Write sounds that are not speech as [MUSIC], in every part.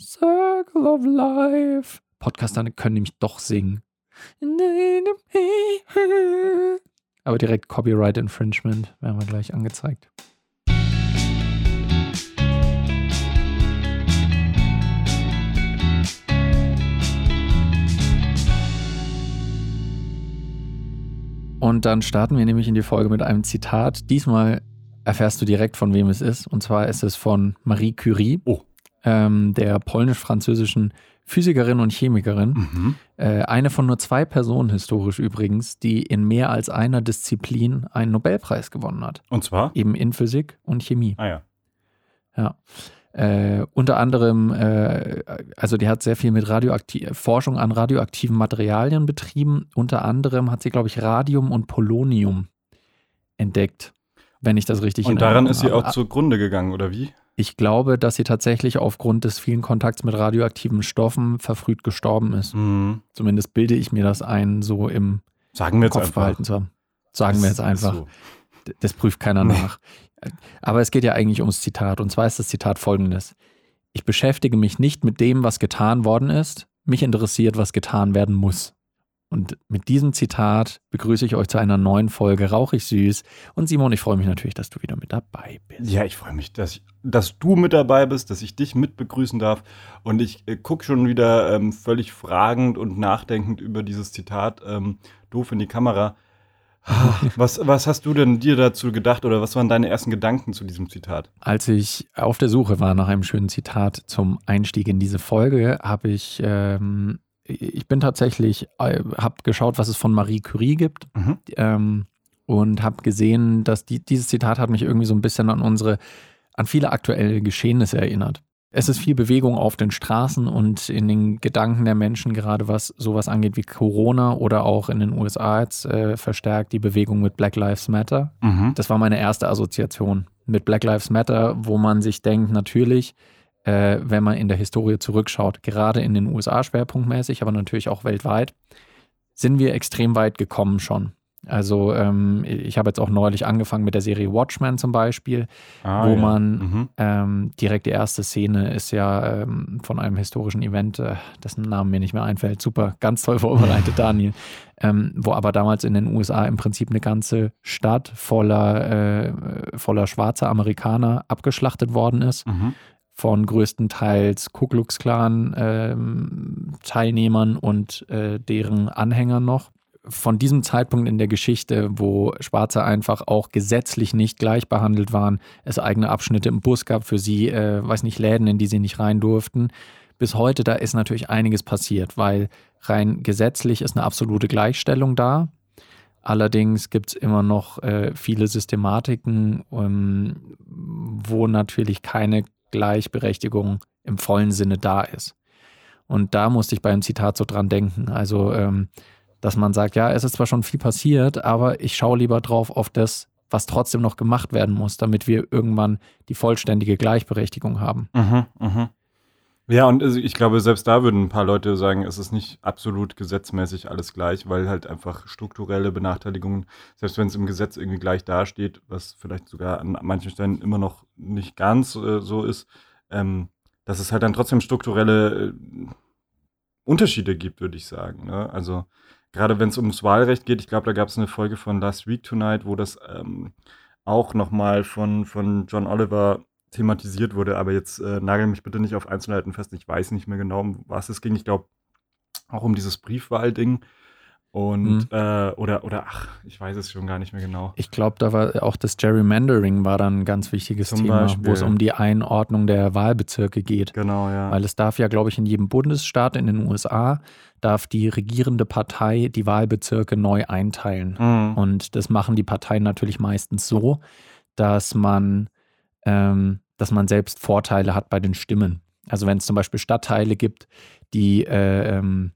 Circle of Life. Podcaster können nämlich doch singen. Aber direkt Copyright Infringement werden wir gleich angezeigt. Und dann starten wir nämlich in die Folge mit einem Zitat. Diesmal erfährst du direkt, von wem es ist. Und zwar ist es von Marie Curie, Oh. Ähm, der polnisch-französischen Physikerin und Chemikerin. Mhm. Äh, eine von nur zwei Personen historisch übrigens, die in mehr als einer Disziplin einen Nobelpreis gewonnen hat. Und zwar? Eben in Physik und Chemie. Ah ja. Ja. Äh, unter anderem, äh, also die hat sehr viel mit Radioaktiv Forschung an radioaktiven Materialien betrieben. Unter anderem hat sie, glaube ich, Radium und Polonium entdeckt, wenn ich das richtig Und in daran ist sie habe. auch zugrunde gegangen, oder wie? Ich glaube, dass sie tatsächlich aufgrund des vielen Kontakts mit radioaktiven Stoffen verfrüht gestorben ist. Mhm. Zumindest bilde ich mir das ein, so im Sagen wir jetzt Kopf einfach. behalten zu haben. Sagen wir Ist- jetzt einfach. so. Das prüft keiner Nee. nach. Aber es geht ja eigentlich ums Zitat. Und zwar ist das Zitat folgendes. Ich beschäftige mich nicht mit dem, was getan worden ist. Mich interessiert, was getan werden muss. Und mit diesem Zitat begrüße ich euch zu einer neuen Folge Rauchig Süß. Und Simon, ich freue mich natürlich, dass du wieder mit dabei bist. Ja, ich freue mich, dass, ich, dass du mit dabei bist, dass ich dich mit begrüßen darf. Und ich äh, gucke schon wieder ähm, völlig fragend und nachdenkend über dieses Zitat ähm, doof in die Kamera. [LAUGHS] Was, was hast du denn dir dazu gedacht oder was waren deine ersten Gedanken zu diesem Zitat? Als ich auf der Suche war nach einem schönen Zitat zum Einstieg in diese Folge, habe ich, ähm, ich bin tatsächlich, äh, habe geschaut, was es von Marie Curie gibt Mhm. ähm, und habe gesehen, dass die, dieses Zitat hat mich irgendwie so ein bisschen an unsere, an viele aktuelle Geschehnisse erinnert. Es ist viel Bewegung auf den Straßen und in den Gedanken der Menschen, gerade was sowas angeht wie Corona oder auch in den USA jetzt äh, verstärkt die Bewegung mit Black Lives Matter. Mhm. Das war meine erste Assoziation mit Black Lives Matter, wo man sich denkt, natürlich, äh, wenn man in der Historie zurückschaut, gerade in den USA schwerpunktmäßig, aber natürlich auch weltweit, sind wir extrem weit gekommen schon. Also ähm, ich habe jetzt auch neulich angefangen mit der Serie Watchmen zum Beispiel, Ah, wo ja. man Mhm. ähm, direkt die erste Szene ist ja ähm, von einem historischen Event, äh, dessen Namen mir nicht mehr einfällt. Super, ganz toll vorbereitet, [LAUGHS] Daniel. Ähm, wo aber damals in den USA im Prinzip eine ganze Stadt voller, äh, voller schwarzer Amerikaner abgeschlachtet worden ist. Mhm. Von größtenteils Ku Klux Klan ähm, Teilnehmern und äh, deren Anhängern noch. Von diesem Zeitpunkt in der Geschichte, wo Schwarze einfach auch gesetzlich nicht gleich behandelt waren, es eigene Abschnitte im Bus gab für sie, äh, weiß nicht, Läden, in die sie nicht rein durften. Bis heute, da ist natürlich einiges passiert, weil rein gesetzlich ist eine absolute Gleichstellung da. Allerdings gibt es immer noch äh, viele Systematiken, ähm, wo natürlich keine Gleichberechtigung im vollen Sinne da ist. Und da musste ich beim Zitat so dran denken. Also, ähm, dass man sagt, ja, es ist zwar schon viel passiert, aber ich schaue lieber drauf auf das, was trotzdem noch gemacht werden muss, damit wir irgendwann die vollständige Gleichberechtigung haben. Mhm, mhm. Ja, und also ich glaube, selbst da würden ein paar Leute sagen, es ist nicht absolut gesetzmäßig alles gleich, weil halt einfach strukturelle Benachteiligungen, selbst wenn es im Gesetz irgendwie gleich dasteht, was vielleicht sogar an manchen Stellen immer noch nicht ganz äh, so ist, ähm, dass es halt dann trotzdem strukturelle äh, Unterschiede gibt, würde ich sagen. Ne? Also gerade wenn es ums Wahlrecht geht, ich glaube, da gab es eine Folge von Last Week Tonight, wo das ähm, auch nochmal von, von John Oliver thematisiert wurde, aber jetzt äh, nagel mich bitte nicht auf Einzelheiten fest. Ich weiß nicht mehr genau, um was es ging. Ich glaube auch um dieses Briefwahlding und Mhm. äh, oder oder ach, ich weiß es schon gar nicht mehr genau. Ich glaube, da war auch das Gerrymandering war dann ein ganz wichtiges Zum Thema, Beispiel. wo es um die Einordnung der Wahlbezirke geht. Genau, ja. Weil es darf ja, glaube ich, in jedem Bundesstaat in den USA darf die regierende Partei die Wahlbezirke neu einteilen. Mhm. Und das machen die Parteien natürlich meistens so, dass man, ähm, dass man selbst Vorteile hat bei den Stimmen. Also wenn es zum Beispiel Stadtteile gibt, die äh, ähm,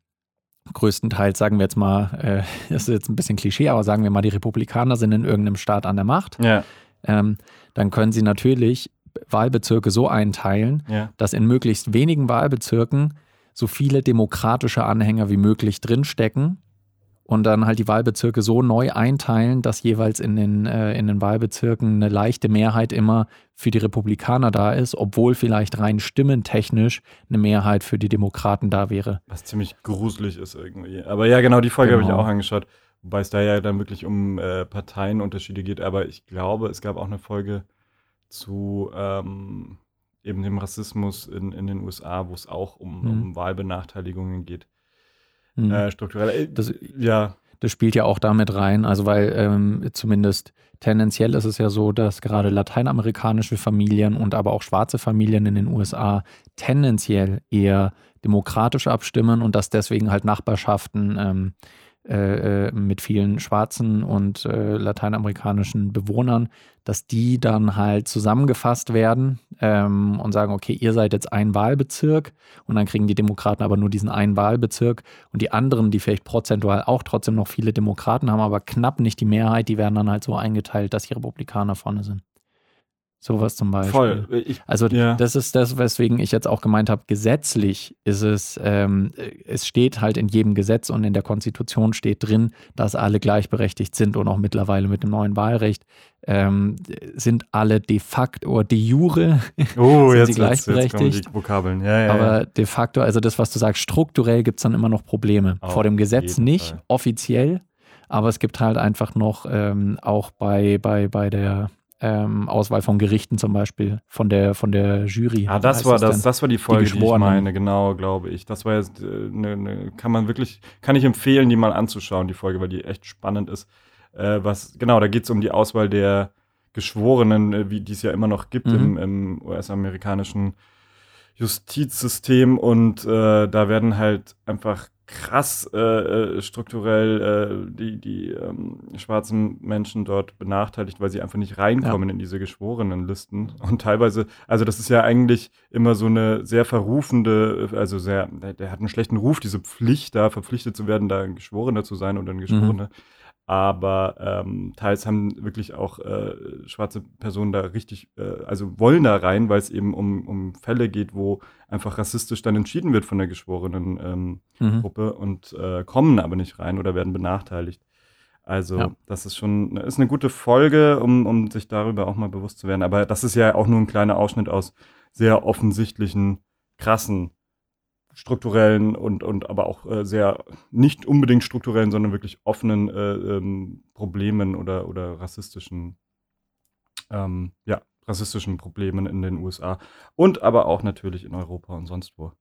größtenteils, sagen wir jetzt mal, äh, [LAUGHS] das ist jetzt ein bisschen Klischee, aber sagen wir mal, die Republikaner sind in irgendeinem Staat an der Macht, ja, ähm, dann können sie natürlich Wahlbezirke so einteilen, ja. dass in möglichst wenigen Wahlbezirken so viele demokratische Anhänger wie möglich drinstecken und dann halt die Wahlbezirke so neu einteilen, dass jeweils in den, äh, in den Wahlbezirken eine leichte Mehrheit immer für die Republikaner da ist, obwohl vielleicht rein stimmentechnisch eine Mehrheit für die Demokraten da wäre. Was ziemlich gruselig ist irgendwie. Aber ja, genau, die Folge genau. habe ich auch angeschaut. Wobei es da ja dann wirklich um äh, Parteienunterschiede geht. Aber ich glaube, es gab auch eine Folge zu ähm, eben dem Rassismus in, in den USA, wo es auch um, Mhm. um Wahlbenachteiligungen geht. Mhm. Äh, strukturell. Äh, Das- ja, Das spielt ja auch damit rein, also weil ähm, zumindest tendenziell ist es ja so, dass gerade lateinamerikanische Familien und aber auch schwarze Familien in den USA tendenziell eher demokratisch abstimmen und dass deswegen halt Nachbarschaften ähm, äh, äh, mit vielen schwarzen und äh, lateinamerikanischen Bewohnern, dass die dann halt zusammengefasst werden ähm, und sagen, okay, ihr seid jetzt ein Wahlbezirk und dann kriegen die Demokraten aber nur diesen einen Wahlbezirk und die anderen, die vielleicht prozentual auch trotzdem noch viele Demokraten haben, aber knapp nicht die Mehrheit, die werden dann halt so eingeteilt, dass die Republikaner vorne sind. Sowas zum Beispiel. voll. Ich, Also Ja. das ist das, weswegen ich jetzt auch gemeint habe, gesetzlich ist es, ähm, es steht halt in jedem Gesetz und in der Konstitution steht drin, dass alle gleichberechtigt sind und auch mittlerweile mit dem neuen Wahlrecht ähm, sind alle de facto oder de jure, [LAUGHS] oh, sind jetzt, sie jetzt, jetzt gleichberechtigt? die Vokabeln. Ja, ja, aber de facto, also das, was du sagst, strukturell gibt es dann immer noch Probleme. Auf Vor dem Gesetz nicht, Fall. offiziell, aber es gibt halt einfach noch ähm, auch bei, bei, bei der ähm, Auswahl von Gerichten zum Beispiel, von der, von der Jury. Ja, das war das, das war die Folge, die, ich Geschworenen. meine, genau, glaube ich. Das war jetzt, äh, ne, ne, kann man wirklich, kann ich empfehlen, die mal anzuschauen, die Folge, weil die echt spannend ist. Äh, was, genau, da geht es um die Auswahl der Geschworenen, äh, wie die es ja immer noch gibt im, Mhm. im US-amerikanischen Justizsystem und äh, da werden halt einfach krass äh, äh, strukturell äh, die, die ähm, schwarzen Menschen dort benachteiligt, weil sie einfach nicht reinkommen in diese Geschworenenlisten. Und teilweise, also das ist ja eigentlich immer so eine sehr verrufende, also sehr, der, der hat einen schlechten Ruf, diese Pflicht da, verpflichtet zu werden, da ein Geschworener zu sein oder ein Geschworener. Aber ähm, teils haben wirklich auch äh, schwarze Personen da richtig, äh, also wollen da rein, weil es eben um, um Fälle geht, wo einfach rassistisch dann entschieden wird von der geschworenen ähm, Mhm. Gruppe und äh, kommen aber nicht rein oder werden benachteiligt. Also Ja. das ist schon, ist eine gute Folge, um, um sich darüber auch mal bewusst zu werden. Aber das ist ja auch nur ein kleiner Ausschnitt aus sehr offensichtlichen, krassen, strukturellen und, und aber auch äh, sehr nicht unbedingt strukturellen, sondern wirklich offenen äh, ähm, Problemen oder, oder rassistischen, ähm, ja, rassistischen Problemen in den USA und aber auch natürlich in Europa und sonst wo.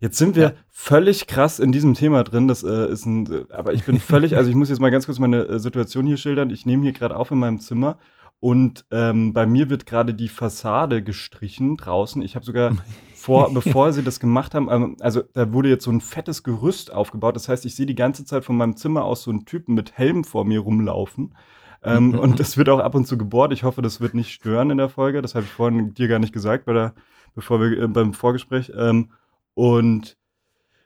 Jetzt sind wir Ja. völlig krass in diesem Thema drin. Das äh, ist ein, äh, aber ich bin [LAUGHS] völlig, also ich muss jetzt mal ganz kurz meine äh, Situation hier schildern. Ich nehme hier gerade auf in meinem Zimmer und ähm, bei mir wird gerade die Fassade gestrichen draußen. Ich habe sogar vor, [LAUGHS] bevor sie das gemacht haben, ähm, also da wurde jetzt so ein fettes Gerüst aufgebaut. Das heißt, ich sehe die ganze Zeit von meinem Zimmer aus so einen Typen mit Helm vor mir rumlaufen. Ähm, und das wird auch ab und zu gebohrt. Ich hoffe, das wird nicht stören in der Folge. Das habe ich vorhin dir gar nicht gesagt, bei der, bevor wir äh, beim Vorgespräch. Ähm, und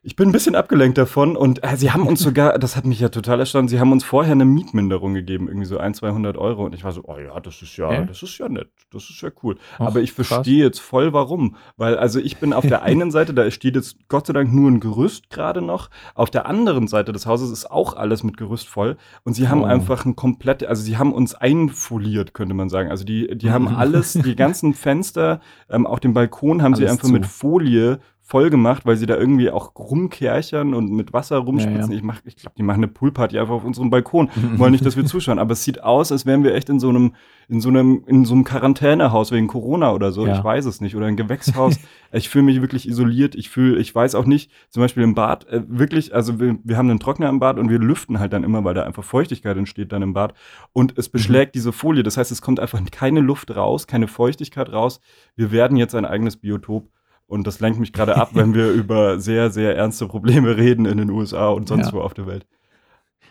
ich bin ein bisschen abgelenkt davon und äh, sie haben uns sogar, das hat mich ja total erstaunt, sie haben uns vorher eine Mietminderung gegeben, irgendwie so ein, 200 Euro. Und ich war so, oh ja, das ist ja, Ja. das ist ja nett, das ist ja cool. Ach, Aber ich verstehe jetzt voll, warum. Weil, also ich bin auf der [LAUGHS] einen Seite, da steht jetzt Gott sei Dank nur ein Gerüst gerade noch. Auf der anderen Seite des Hauses ist auch alles mit Gerüst voll. Und sie haben Oh. einfach ein komplett, also sie haben uns einfoliert, könnte man sagen. Also die, die haben Mhm. alles, die [LAUGHS] ganzen Fenster, ähm, auch den Balkon haben sie Alles einfach zu. mit Folie voll gemacht, weil sie da irgendwie auch rumkerchern und mit Wasser rumspritzen. Ja, ja. Ich, mach, ich glaube, die machen eine Poolparty einfach auf unserem Balkon. [LAUGHS] Wollen nicht, dass wir zuschauen. Aber es sieht aus, als wären wir echt in so einem, in so einem, in so einem Quarantänehaus wegen Corona oder so. Ja. Ich weiß es nicht. Oder ein Gewächshaus. [LAUGHS] ich fühle mich wirklich isoliert. Ich fühle, ich weiß auch nicht, zum Beispiel im Bad, äh, wirklich, also wir, wir haben einen Trockner im Bad und wir lüften halt dann immer, weil da einfach Feuchtigkeit entsteht dann im Bad. Und es beschlägt diese Folie. Das heißt, es kommt einfach keine Luft raus, keine Feuchtigkeit raus. Wir werden jetzt ein eigenes Biotop. Und das lenkt mich gerade ab, wenn wir über sehr, sehr ernste Probleme reden in den USA und sonst Ja. wo auf der Welt.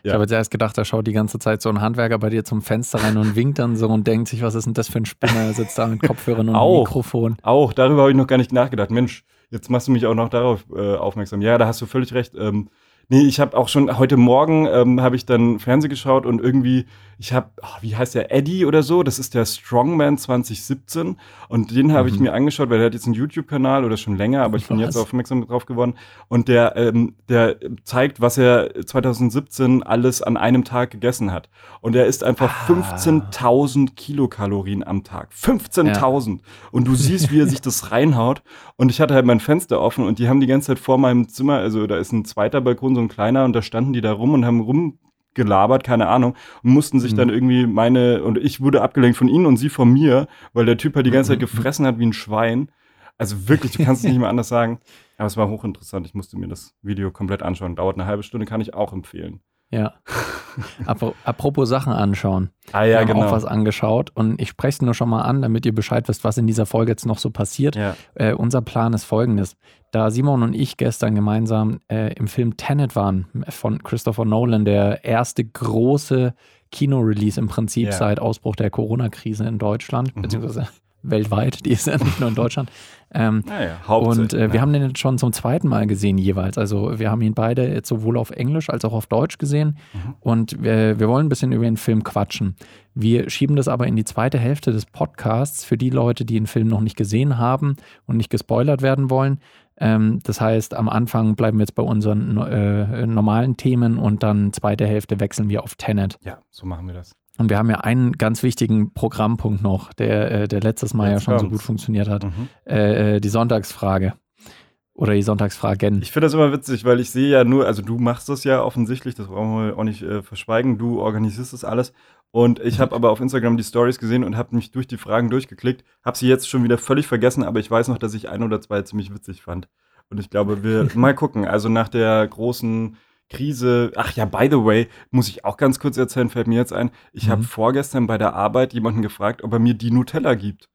Ich Ja. habe jetzt erst gedacht, da schaut die ganze Zeit so ein Handwerker bei dir zum Fenster rein und winkt dann so und denkt sich, was ist denn das für ein Spinner? Er sitzt da mit Kopfhörern und Auch. Mikrofon. Auch, darüber habe ich noch gar nicht nachgedacht. Mensch, jetzt machst du mich auch noch darauf äh, aufmerksam. Ja, da hast du völlig recht. Ähm, Nee, ich habe auch schon heute Morgen ähm, habe ich dann Fernsehen geschaut und irgendwie, ich habe, oh, wie heißt der, Eddie oder so, das ist der Strongman 2017 und den habe mhm. ich mir angeschaut, weil der hat jetzt einen YouTube-Kanal oder schon länger, aber ich bin was? jetzt aufmerksam drauf geworden und der, ähm, der zeigt, was er 2017 alles an einem Tag gegessen hat und er isst einfach ah. 15.000 Kilokalorien am Tag, 15.000 ja. und du siehst, wie er sich das [LAUGHS] reinhaut und ich hatte halt mein Fenster offen und die haben die ganze Zeit vor meinem Zimmer, also da ist ein zweiter Balkon, so ein kleiner, und da standen die da rum und haben rumgelabert, keine Ahnung, und mussten sich mhm. dann irgendwie meine, und ich wurde abgelenkt von ihnen und sie von mir, weil der Typ halt die ganze Zeit mhm. gefressen hat wie ein Schwein. Also wirklich, du kannst es nicht [LAUGHS] mehr anders sagen. Aber es war hochinteressant. Ich musste mir das Video komplett anschauen. Dauert eine halbe Stunde, kann ich auch empfehlen. Ja. [LAUGHS] Apropos Sachen anschauen. Ah ja, Wir haben genau. auch was angeschaut und ich spreche es nur schon mal an, damit ihr Bescheid wisst, was in dieser Folge jetzt noch so passiert. Ja. Äh, unser Plan ist folgendes. Da Simon und ich gestern gemeinsam äh, im Film Tenet waren von Christopher Nolan, der erste große Kino-Release im Prinzip ja. seit Ausbruch der Corona-Krise in Deutschland, mhm. beziehungsweise weltweit, die ist ja nicht nur in Deutschland. Ähm, naja, und äh, wir haben den jetzt schon zum zweiten Mal gesehen jeweils. Also wir haben ihn beide jetzt sowohl auf Englisch als auch auf Deutsch gesehen. Mhm. Und wir, wir wollen ein bisschen über den Film quatschen. Wir schieben das aber in die zweite Hälfte des Podcasts für die Leute, die den Film noch nicht gesehen haben und nicht gespoilert werden wollen. Ähm, das heißt, am Anfang bleiben wir jetzt bei unseren äh, normalen Themen und dann zweite Hälfte wechseln wir auf Tenet. Ja, so machen wir das. Und wir haben ja einen ganz wichtigen Programmpunkt noch, der, äh, der letztes Mal Jetzt ja schon kommt's. so gut funktioniert hat. Mhm. Äh, äh, die Sonntagsfrage. Oder die Sonntagsfragen. Ich finde das immer witzig, weil ich sehe ja nur, also du machst das ja offensichtlich, das brauchen wir auch nicht äh, verschweigen, du organisierst das alles. Und ich habe aber auf Instagram die Stories gesehen und habe mich durch die Fragen durchgeklickt, habe sie jetzt schon wieder völlig vergessen, aber ich weiß noch, dass ich ein oder zwei ziemlich witzig fand. Und ich glaube, wir [LAUGHS] mal gucken. Also nach der großen Krise. Ach ja, by the way, muss ich auch ganz kurz erzählen, fällt mir jetzt ein. Ich mhm. habe vorgestern bei der Arbeit jemanden gefragt, ob er mir die Nutella gibt.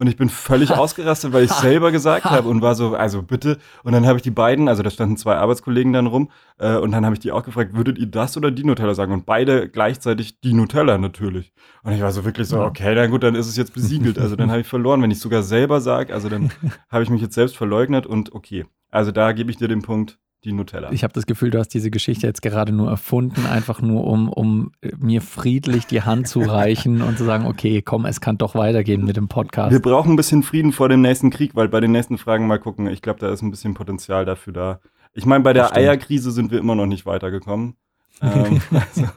Und ich bin völlig [LAUGHS] ausgerastet, weil ich selber gesagt habe und war so, also bitte. Und dann habe ich die beiden, also da standen zwei Arbeitskollegen dann rum, äh, und dann habe ich die auch gefragt, würdet ihr das oder die Nutella sagen? Und beide gleichzeitig die Nutella natürlich. Und ich war so wirklich so, okay, dann gut, dann ist es jetzt besiegelt. Also dann habe ich verloren, wenn ich sogar selber sage. Also dann [LAUGHS] habe ich mich jetzt selbst verleugnet und okay. Also da gebe ich dir den Punkt, die Nutella. Ich habe das Gefühl, du hast diese Geschichte jetzt gerade nur erfunden, einfach nur um, um mir friedlich die Hand zu reichen und zu sagen, okay, komm, es kann doch weitergehen mit dem Podcast. Wir brauchen ein bisschen Frieden vor dem nächsten Krieg, weil bei den nächsten Fragen mal gucken, ich glaube, da ist ein bisschen Potenzial dafür da. Ich meine, bei der Eierkrise sind wir immer noch nicht weitergekommen. ähm, [LAUGHS] also,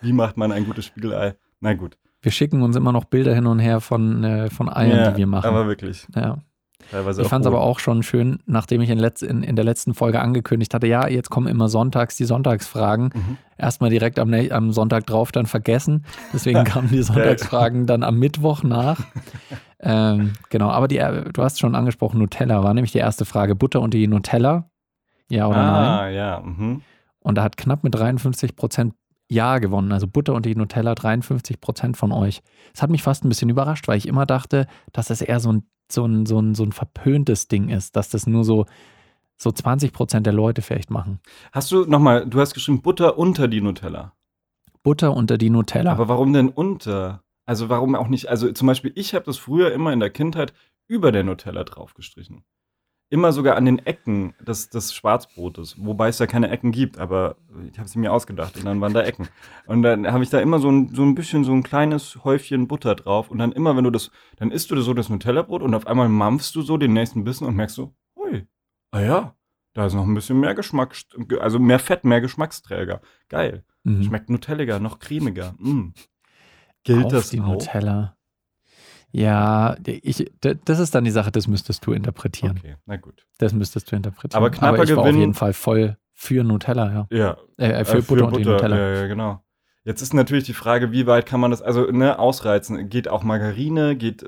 wie macht man ein gutes Spiegelei? Na gut. Wir schicken uns immer noch Bilder hin und her von, äh, von Eiern, ja, die wir machen. Aber wirklich. Ja. Teilweise ich fand es aber auch schon schön, nachdem ich in, letz-, in, in, der letzten Folge angekündigt hatte, ja, jetzt kommen immer sonntags die Sonntagsfragen. Mhm. Erstmal direkt am, am, Sonntag drauf dann vergessen. Deswegen [LAUGHS] kamen die Sonntagsfragen dann am Mittwoch nach. [LAUGHS] ähm, genau, aber die, du hast schon angesprochen, Nutella war nämlich die erste Frage. Butter und die Nutella? Ja oder ah, nein? Ah, ja. Mhm. Und da hat knapp mit 53 Prozent ja gewonnen. Also Butter und die Nutella 53 Prozent von euch. Das hat mich fast ein bisschen überrascht, weil ich immer dachte, dass es eher so ein so ein, so ein, so ein verpöntes Ding ist, dass das nur so, so 20 Prozent der Leute vielleicht machen. Hast du nochmal, du hast geschrieben Butter unter die Nutella. Butter unter die Nutella. Aber warum denn unter? Also warum auch nicht? Also zum Beispiel, ich habe das früher immer in der Kindheit über der Nutella draufgestrichen immer sogar an den Ecken des, des Schwarzbrotes, wobei es da keine Ecken gibt, aber ich habe sie mir ausgedacht und dann waren da Ecken. Und dann habe ich da immer so ein, so ein bisschen so ein kleines Häufchen Butter drauf und dann immer, wenn du das, dann isst du so das Nutella-Brot und auf einmal mampfst du so den nächsten Bissen und merkst so, ui, ah ja, da ist noch ein bisschen mehr Geschmack, also mehr Fett, mehr Geschmacksträger. Geil. Mhm. Schmeckt nutelliger, noch cremiger. Mm. Gilt auf das die auch? Nutella. Ja, ich, das ist dann die Sache, das müsstest du interpretieren. Okay, na gut. Das müsstest du interpretieren. Aber knapper Aber ich war Gewinn, auf jeden Fall voll für Nutella, ja. Ja. Äh, für, äh, für Butter, und die Nutella. Ja, ja, genau. Jetzt ist natürlich die Frage, wie weit kann man das, also ne, ausreizen? Geht auch Margarine? Geht,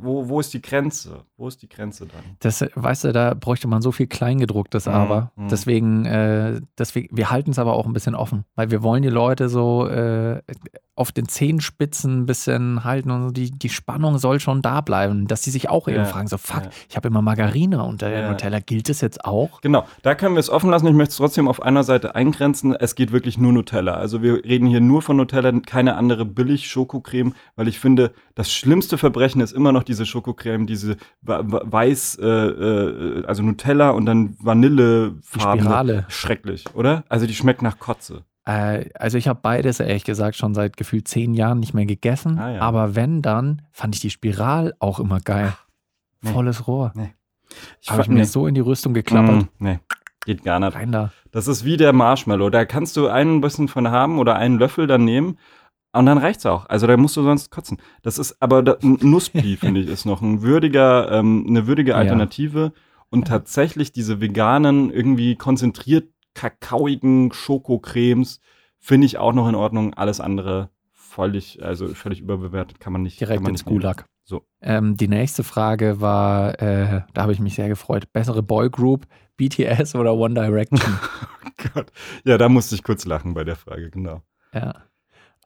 wo, wo ist die Grenze? Wo ist die Grenze dann? Das, weißt du, da bräuchte man so viel Kleingedrucktes, mhm, aber. Mhm. Deswegen, äh, deswegen, wir halten es aber auch ein bisschen offen, weil wir wollen die Leute so, äh, auf den Zehenspitzen ein bisschen halten und so. die, die Spannung soll schon da bleiben, dass die sich auch eben Ja, fragen, so fuck, ja. ich habe immer Margarine unter Ja. Nutella, gilt das jetzt auch? Genau, da können wir es offen lassen. Ich möchte es trotzdem auf einer Seite eingrenzen. Es geht wirklich nur Nutella. Also wir reden hier nur von Nutella, keine andere Billig-Schokocreme, weil ich finde, das schlimmste Verbrechen ist immer noch diese Schokocreme, diese weiß, äh, äh, also Nutella und dann Vanillefarben. Spirale. Schrecklich, oder? Also die schmeckt nach Kotze. Äh, also ich habe beides ehrlich gesagt schon seit gefühlt zehn Jahren nicht mehr gegessen. Ah, ja. Aber wenn dann, fand ich die Spiral auch immer geil. nee. Volles Rohr. Ich Habe ich fand- mir so in die Rüstung geklappert. Mm, nee, geht gar nicht. Rein da. Das ist wie der Marshmallow. Da kannst du einen bisschen von haben oder einen Löffel dann nehmen und dann reicht's auch. Also da musst du sonst kotzen. Das ist aber da, ein Nusspi, [LAUGHS] finde ich, ist noch ein würdiger, ähm, eine würdige Ja. Alternative. Und tatsächlich diese veganen, irgendwie konzentriert kakaoigen Schokocremes finde ich auch noch in Ordnung. Alles andere völlig, also völlig überbewertet, kann man nicht. Direkt man ins nicht nehmen. Gulag. So. Ähm, die nächste Frage war, äh, da habe ich mich sehr gefreut. Bessere Boygroup, BTS oder One Direction? [LAUGHS] Gott. Ja, da musste ich kurz lachen bei der Frage, genau. ja.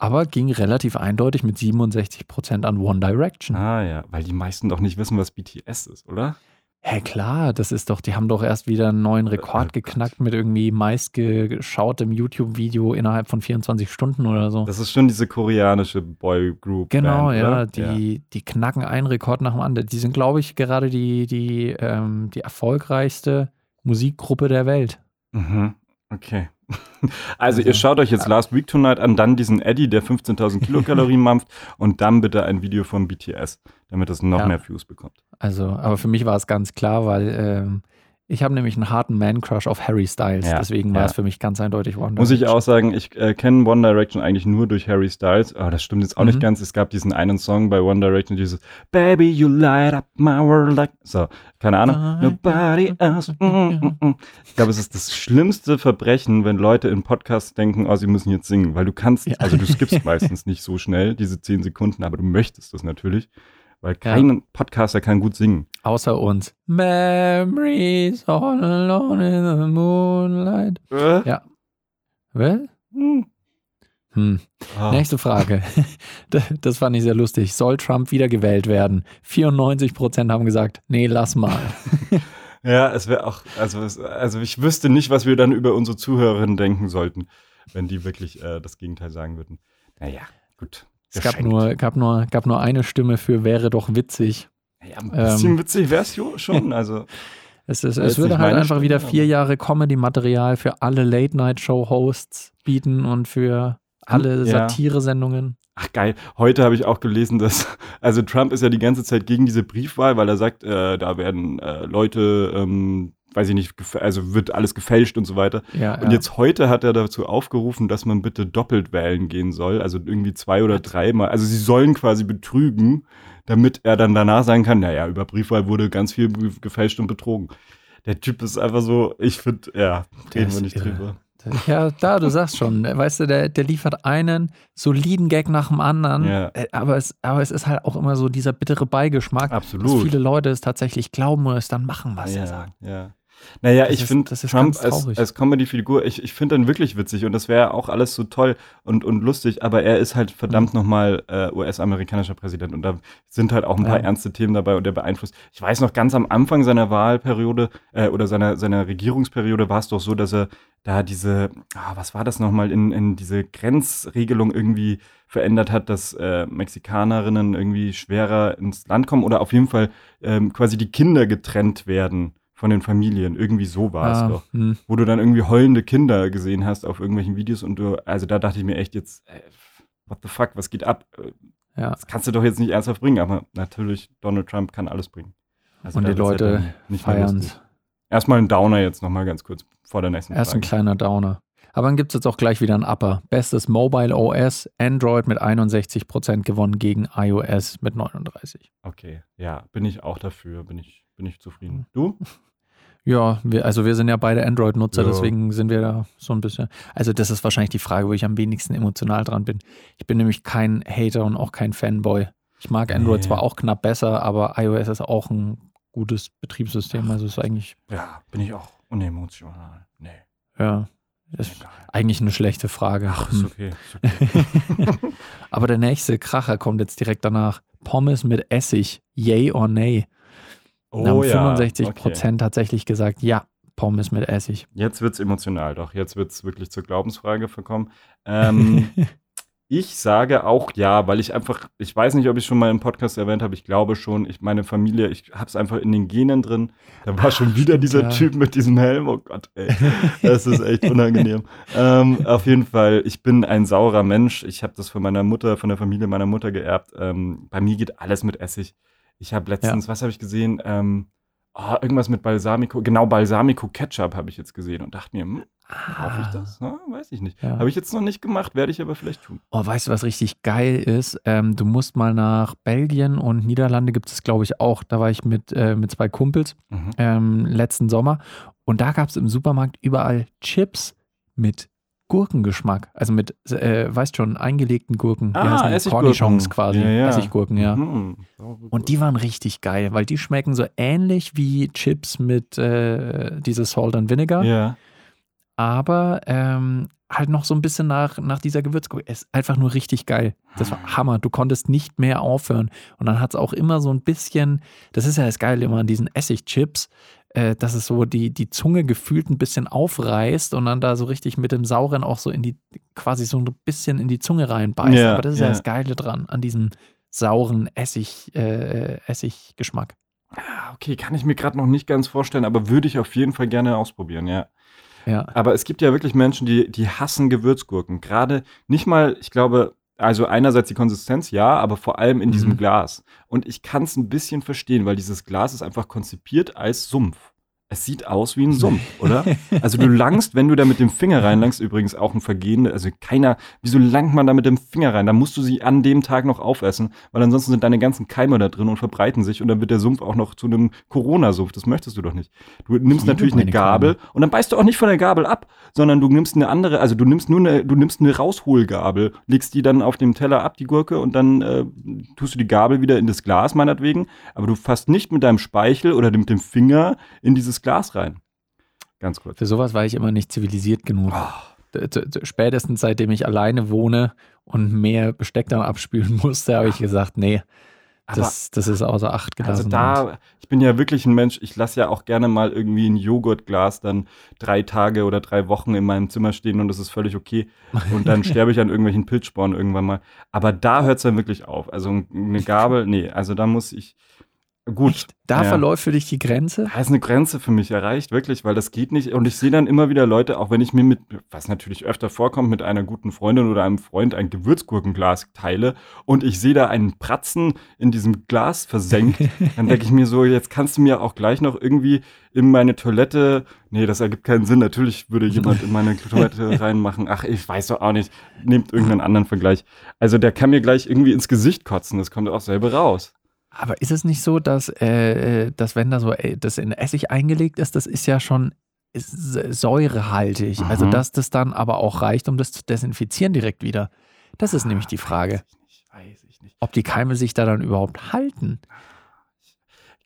Aber ging relativ eindeutig mit 67% an One Direction. Ah ja, weil die meisten doch nicht wissen, was BTS ist, oder? Hä, klar, das ist doch, die haben doch erst wieder einen neuen Rekord geknackt mit irgendwie meistgeschautem YouTube-Video innerhalb von 24 Stunden oder so. Das ist schon diese koreanische Boygroup. Genau, Band, ja, oder? die, die knacken einen Rekord nach dem anderen. Die sind, glaube ich, gerade die, die, ähm, die erfolgreichste Musikgruppe der Welt. Mhm. Okay. [LAUGHS] Also, Also, ihr schaut euch jetzt Last Week Tonight an, dann diesen Eddie, der 15.000 Kilokalorien [LAUGHS] mampft und dann bitte ein Video von BTS, damit es noch Ja. mehr Views bekommt. Also, aber für mich war es ganz klar, weil ähm, ich habe nämlich einen harten Man-Crush auf Harry Styles. Ja, Deswegen war ja. es für mich ganz eindeutig One Muss ich Direction. auch sagen, ich äh, kenne One Direction eigentlich nur durch Harry Styles, aber das stimmt jetzt auch Mhm. nicht ganz. Es gab diesen einen Song bei One Direction, dieses Baby, you light up my world like. So, keine Ahnung. Nobody else. Mm, mm, mm. Ich glaube, es ist das schlimmste Verbrechen, wenn Leute in Podcasts denken, oh, sie müssen jetzt singen, weil du kannst, Ja. also du skippst [LAUGHS] meistens nicht so schnell, diese zehn Sekunden, aber du möchtest das natürlich, weil kein Podcaster kann gut singen. Außer uns. Memories all alone in the moonlight. Äh? Ja. Was? Hm. Hm. Ah. Nächste Frage. [LAUGHS] Das- Das fand ich sehr lustig. Soll Trump wiedergewählt werden? 94 Prozent haben gesagt, nee, lass mal. [LAUGHS] Ja, es wäre auch, also, es, also ich wüsste nicht, was wir dann über unsere Zuhörerinnen denken sollten, wenn die wirklich äh, das Gegenteil sagen würden. Naja, gut. Es gab nur, gab, nur, gab nur eine Stimme für wäre doch witzig. Ja, ein bisschen witzig wäre es schon. [LAUGHS] Also, Es, ist, es würde halt einfach Stimme, wieder vier Jahre Comedy-Material für alle Late-Night-Show-Hosts bieten und für alle Ja. Satire-Sendungen. ach geil. Heute habe ich auch gelesen, dass, [LAUGHS] also Trump ist ja die ganze Zeit gegen diese Briefwahl, weil er sagt, äh, da werden äh, Leute, ähm, weiß ich nicht, also wird alles gefälscht und so weiter. Ja, Und ja. jetzt heute hat er dazu aufgerufen, dass man bitte doppelt wählen gehen soll. Also irgendwie zwei oder dreimal. Also sie sollen quasi betrügen, damit er dann danach sagen kann, naja, über Briefwahl wurde ganz viel gefälscht und betrogen. Der Typ ist einfach so, ich finde, ja, reden wir nicht irre. drüber. Ja, da, du sagst schon, weißt du, der, der liefert einen soliden Gag nach dem anderen, Ja. äh, aber, es, aber es ist halt auch immer so dieser bittere Beigeschmack, dass Absolut. viele Leute es tatsächlich glauben oder es dann machen, was ja, er sagt. Ja. Naja, Das ich finde Trump als, als Comedy-Figur, ich, ich finde ihn wirklich witzig und das wäre auch alles so toll und, und lustig, aber er ist halt Mhm. verdammt nochmal äh, US-amerikanischer Präsident und da sind halt auch ein paar Ja. ernste Themen dabei und der beeinflusst. Ich weiß noch, ganz am Anfang seiner Wahlperiode äh, oder seiner, seiner Regierungsperiode war es doch so, dass er da diese, ah, was war das nochmal, in, in diese Grenzregelung irgendwie verändert hat, dass äh, Mexikanerinnen irgendwie schwerer ins Land kommen oder auf jeden Fall ähm, quasi die Kinder getrennt werden von den Familien. Irgendwie so war es Ah, doch. hm. Wo du dann irgendwie heulende Kinder gesehen hast auf irgendwelchen Videos und du, also da dachte ich mir echt jetzt, äh, what the fuck, was geht ab? Ja. Das kannst du doch jetzt nicht ernsthaft bringen, aber natürlich, Donald Trump kann alles bringen. Also Und die halt Leute nicht feiern. Erstmal ein Downer jetzt nochmal ganz kurz vor der nächsten Erst ein Frage. kleiner Downer. Aber dann gibt es jetzt auch gleich wieder ein Upper. Bestes Mobile OS, Android mit 61% gewonnen gegen iOS mit 39%. Okay, ja, bin ich auch dafür, bin ich, bin ich Hm. zufrieden. Du? [LAUGHS] Ja, wir, also wir sind ja beide Android-Nutzer, Ja. deswegen sind wir da so ein bisschen. Also, das ist wahrscheinlich die Frage, wo ich am wenigsten emotional dran bin. Ich bin nämlich kein Hater und auch kein Fanboy. Ich mag Android Nee. zwar auch knapp besser, aber iOS ist auch ein gutes Betriebssystem. Also ist eigentlich, Ja, bin ich auch unemotional. Nee. ja, Das ist eigentlich eine schlechte Frage. Ach, ist okay. Ist [LAUGHS] okay. Aber der nächste Kracher kommt jetzt direkt danach. Pommes mit Essig, yay or nay? Oh, da haben ja. 65 okay. Prozent tatsächlich gesagt, ja, Pommes mit Essig. Jetzt wird es emotional, doch. Jetzt wird es wirklich zur Glaubensfrage verkommen. Ähm, [LAUGHS] ich sage auch ja, weil ich einfach, ich weiß nicht, ob ich schon mal im Podcast erwähnt habe, ich glaube schon, ich meine Familie, ich habe es einfach in den Genen drin. Da war schon wieder dieser ja. Typ mit diesem Helm. Oh Gott, ey. Das ist echt unangenehm. ähm, auf jeden Fall, ich bin ein saurer Mensch. Ich habe das von meiner Mutter, von der Familie meiner Mutter geerbt. Ähm, bei mir geht alles mit Essig. Ich habe letztens, was habe ich gesehen? Ähm, oh, irgendwas mit Balsamico, genau Balsamico Ketchup habe ich jetzt gesehen und dachte mir, hm, brauche ich das? Ja, weiß ich nicht. Ja. Habe ich jetzt noch nicht gemacht, werde ich aber vielleicht tun. Oh, weißt du, was richtig geil ist? Ähm, du musst mal nach Belgien und Niederlande gibt es, glaube ich, auch. Da war ich mit, äh, mit zwei Kumpels Mhm. ähm, letzten Sommer und da gab es im Supermarkt überall Chips mit Gurkengeschmack. Also mit, äh, weißt schon, eingelegten Gurken. Die Ah. Cornichons quasi. Ja, ja. Essiggurken, ja. Mhm. Und die waren richtig geil, weil die schmecken so ähnlich wie Chips mit äh, dieses Salt and Vinegar, Ja. aber ähm, halt noch so ein bisschen nach, nach dieser Gewürzgurke. Es ist einfach nur richtig geil. Das war Hammer. Du konntest nicht mehr aufhören. Und dann hat es auch immer so ein bisschen, das ist ja das Geile immer an diesen Essigchips, äh, dass es so die, die Zunge gefühlt ein bisschen aufreißt und dann da so richtig mit dem Sauren auch so in die, quasi so ein bisschen in die Zunge reinbeißt. Ja, Aber das ist ja. ja. das Geile dran, an diesem sauren Essig, äh, Essiggeschmack. Ah, Okay, kann ich mir gerade noch nicht ganz vorstellen, aber würde ich auf jeden Fall gerne ausprobieren, ja. Ja. Aber es gibt ja wirklich Menschen, die, die hassen Gewürzgurken. Gerade nicht mal, ich glaube, also einerseits die Konsistenz, ja, aber vor allem in diesem Mhm. Glas. Und ich kann es ein bisschen verstehen, weil dieses Glas ist einfach konzipiert als Sumpf. Es sieht aus wie ein Sumpf, oder? Also du langst, wenn du da mit dem Finger reinlangst, übrigens auch ein Vergehen, also keiner, wieso langt man da mit dem Finger rein? Da musst du sie an dem Tag noch aufessen, weil ansonsten sind deine ganzen Keime da drin und verbreiten sich und dann wird der Sumpf auch noch zu einem Corona-Sumpf. Das möchtest du doch nicht. Du nimmst natürlich eine Gabel und dann beißt du auch nicht von der Gabel ab, sondern du nimmst eine andere, also du nimmst nur eine, du nimmst eine Rausholgabel, legst die dann auf dem Teller ab, die Gurke, und dann äh, tust du die Gabel wieder in das Glas, meinetwegen, aber du fasst nicht mit deinem Speichel oder mit dem Finger in dieses Glas rein. Ganz kurz. Für sowas war ich immer nicht zivilisiert genug. D- Spätestens seitdem ich alleine wohne und mehr Besteck dann abspülen [LAUGHS] musste, habe ich gesagt, nee, das, das ist außer Acht gelassen. Also da, ich bin ja wirklich ein Mensch, ich lasse ja auch gerne mal irgendwie ein Joghurtglas dann drei Tage oder drei Wochen in meinem Zimmer stehen und das ist völlig okay. Und dann [LAUGHS] sterbe ich an irgendwelchen Pilzsporen irgendwann mal. Aber da hört es dann wirklich auf. Also eine Gabel, nee, also da muss ich. Gut. Echt? Da ja. verläuft für dich die Grenze? Da ist eine Grenze für mich erreicht, wirklich, weil das geht nicht. Und ich sehe dann immer wieder Leute, auch wenn ich mir mit, was natürlich öfter vorkommt, mit einer guten Freundin oder einem Freund ein Gewürzgurkenglas teile und ich sehe da einen Pratzen in diesem Glas versenkt, [LAUGHS] dann denke ich mir so, jetzt kannst du mir auch gleich noch irgendwie in meine Toilette, nee, das ergibt keinen Sinn, natürlich würde jemand in meine Toilette [LAUGHS] reinmachen, ach, ich weiß doch auch nicht, nehmt irgendeinen anderen Vergleich. Also der kann mir gleich irgendwie ins Gesicht kotzen, das kommt auch selber raus. Aber ist es nicht so, dass, äh, dass wenn da so äh, das in Essig eingelegt ist, das ist ja schon ist säurehaltig. Also Mhm. dass das dann aber auch reicht, um das zu desinfizieren direkt wieder. Das ist nämlich die Frage, Weiß ich nicht, weiß ich nicht. ob die Keime sich da dann überhaupt halten.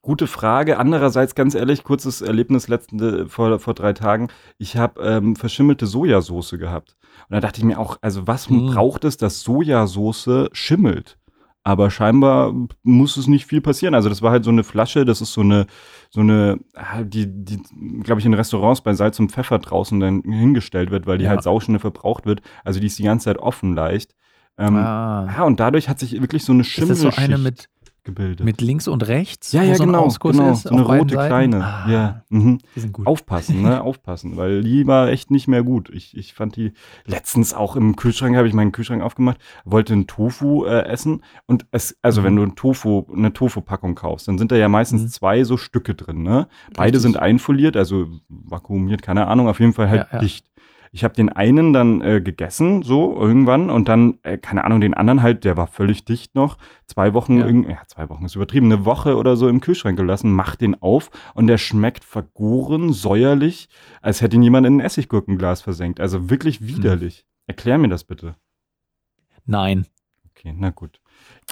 Gute Frage. Andererseits, ganz ehrlich, kurzes Erlebnis letzte, vor, vor drei Tagen. Ich habe ähm, verschimmelte Sojasauce gehabt. Und da dachte ich mir auch, also was Hm. braucht es, dass Sojasauce schimmelt? Aber scheinbar muss es nicht viel passieren. Also das war halt so eine Flasche, das ist so eine, so eine, ah, die, die, glaube ich, in Restaurants bei Salz und Pfeffer draußen dann hingestellt wird, weil die Ja. halt sauschnell verbraucht wird. Also die ist die ganze Zeit offen leicht. Ähm, ah. Ja, und dadurch hat sich wirklich so eine Ist das so eine mit, gebildet. mit links und rechts? Ja, ja, so genau, genau. ist so eine rote kleine. Ah, Ja, mhm. Die sind gut. Aufpassen, ne? Aufpassen, weil die war echt nicht mehr gut. Ich, ich fand die letztens auch im Kühlschrank, habe ich meinen Kühlschrank aufgemacht, wollte einen Tofu äh, essen und es, also Mhm. wenn du ein Tofu, eine Tofu-Packung kaufst, dann sind da ja meistens Mhm. zwei so Stücke drin, ne? Beide Richtig. sind einfoliert, also vakuumiert, keine Ahnung, auf jeden Fall halt Ja, ja. dicht. Ich habe den einen dann äh, gegessen, so irgendwann, und dann, äh, keine Ahnung, den anderen halt, der war völlig dicht noch. Zwei Wochen, Ja. irgend- ja, zwei Wochen ist übertrieben, eine Woche oder so im Kühlschrank gelassen, mach den auf und der schmeckt vergoren, säuerlich, als hätte ihn jemand in ein Essiggurkenglas versenkt. Also wirklich Hm. widerlich. Erklär mir das bitte. Nein. Okay, na gut.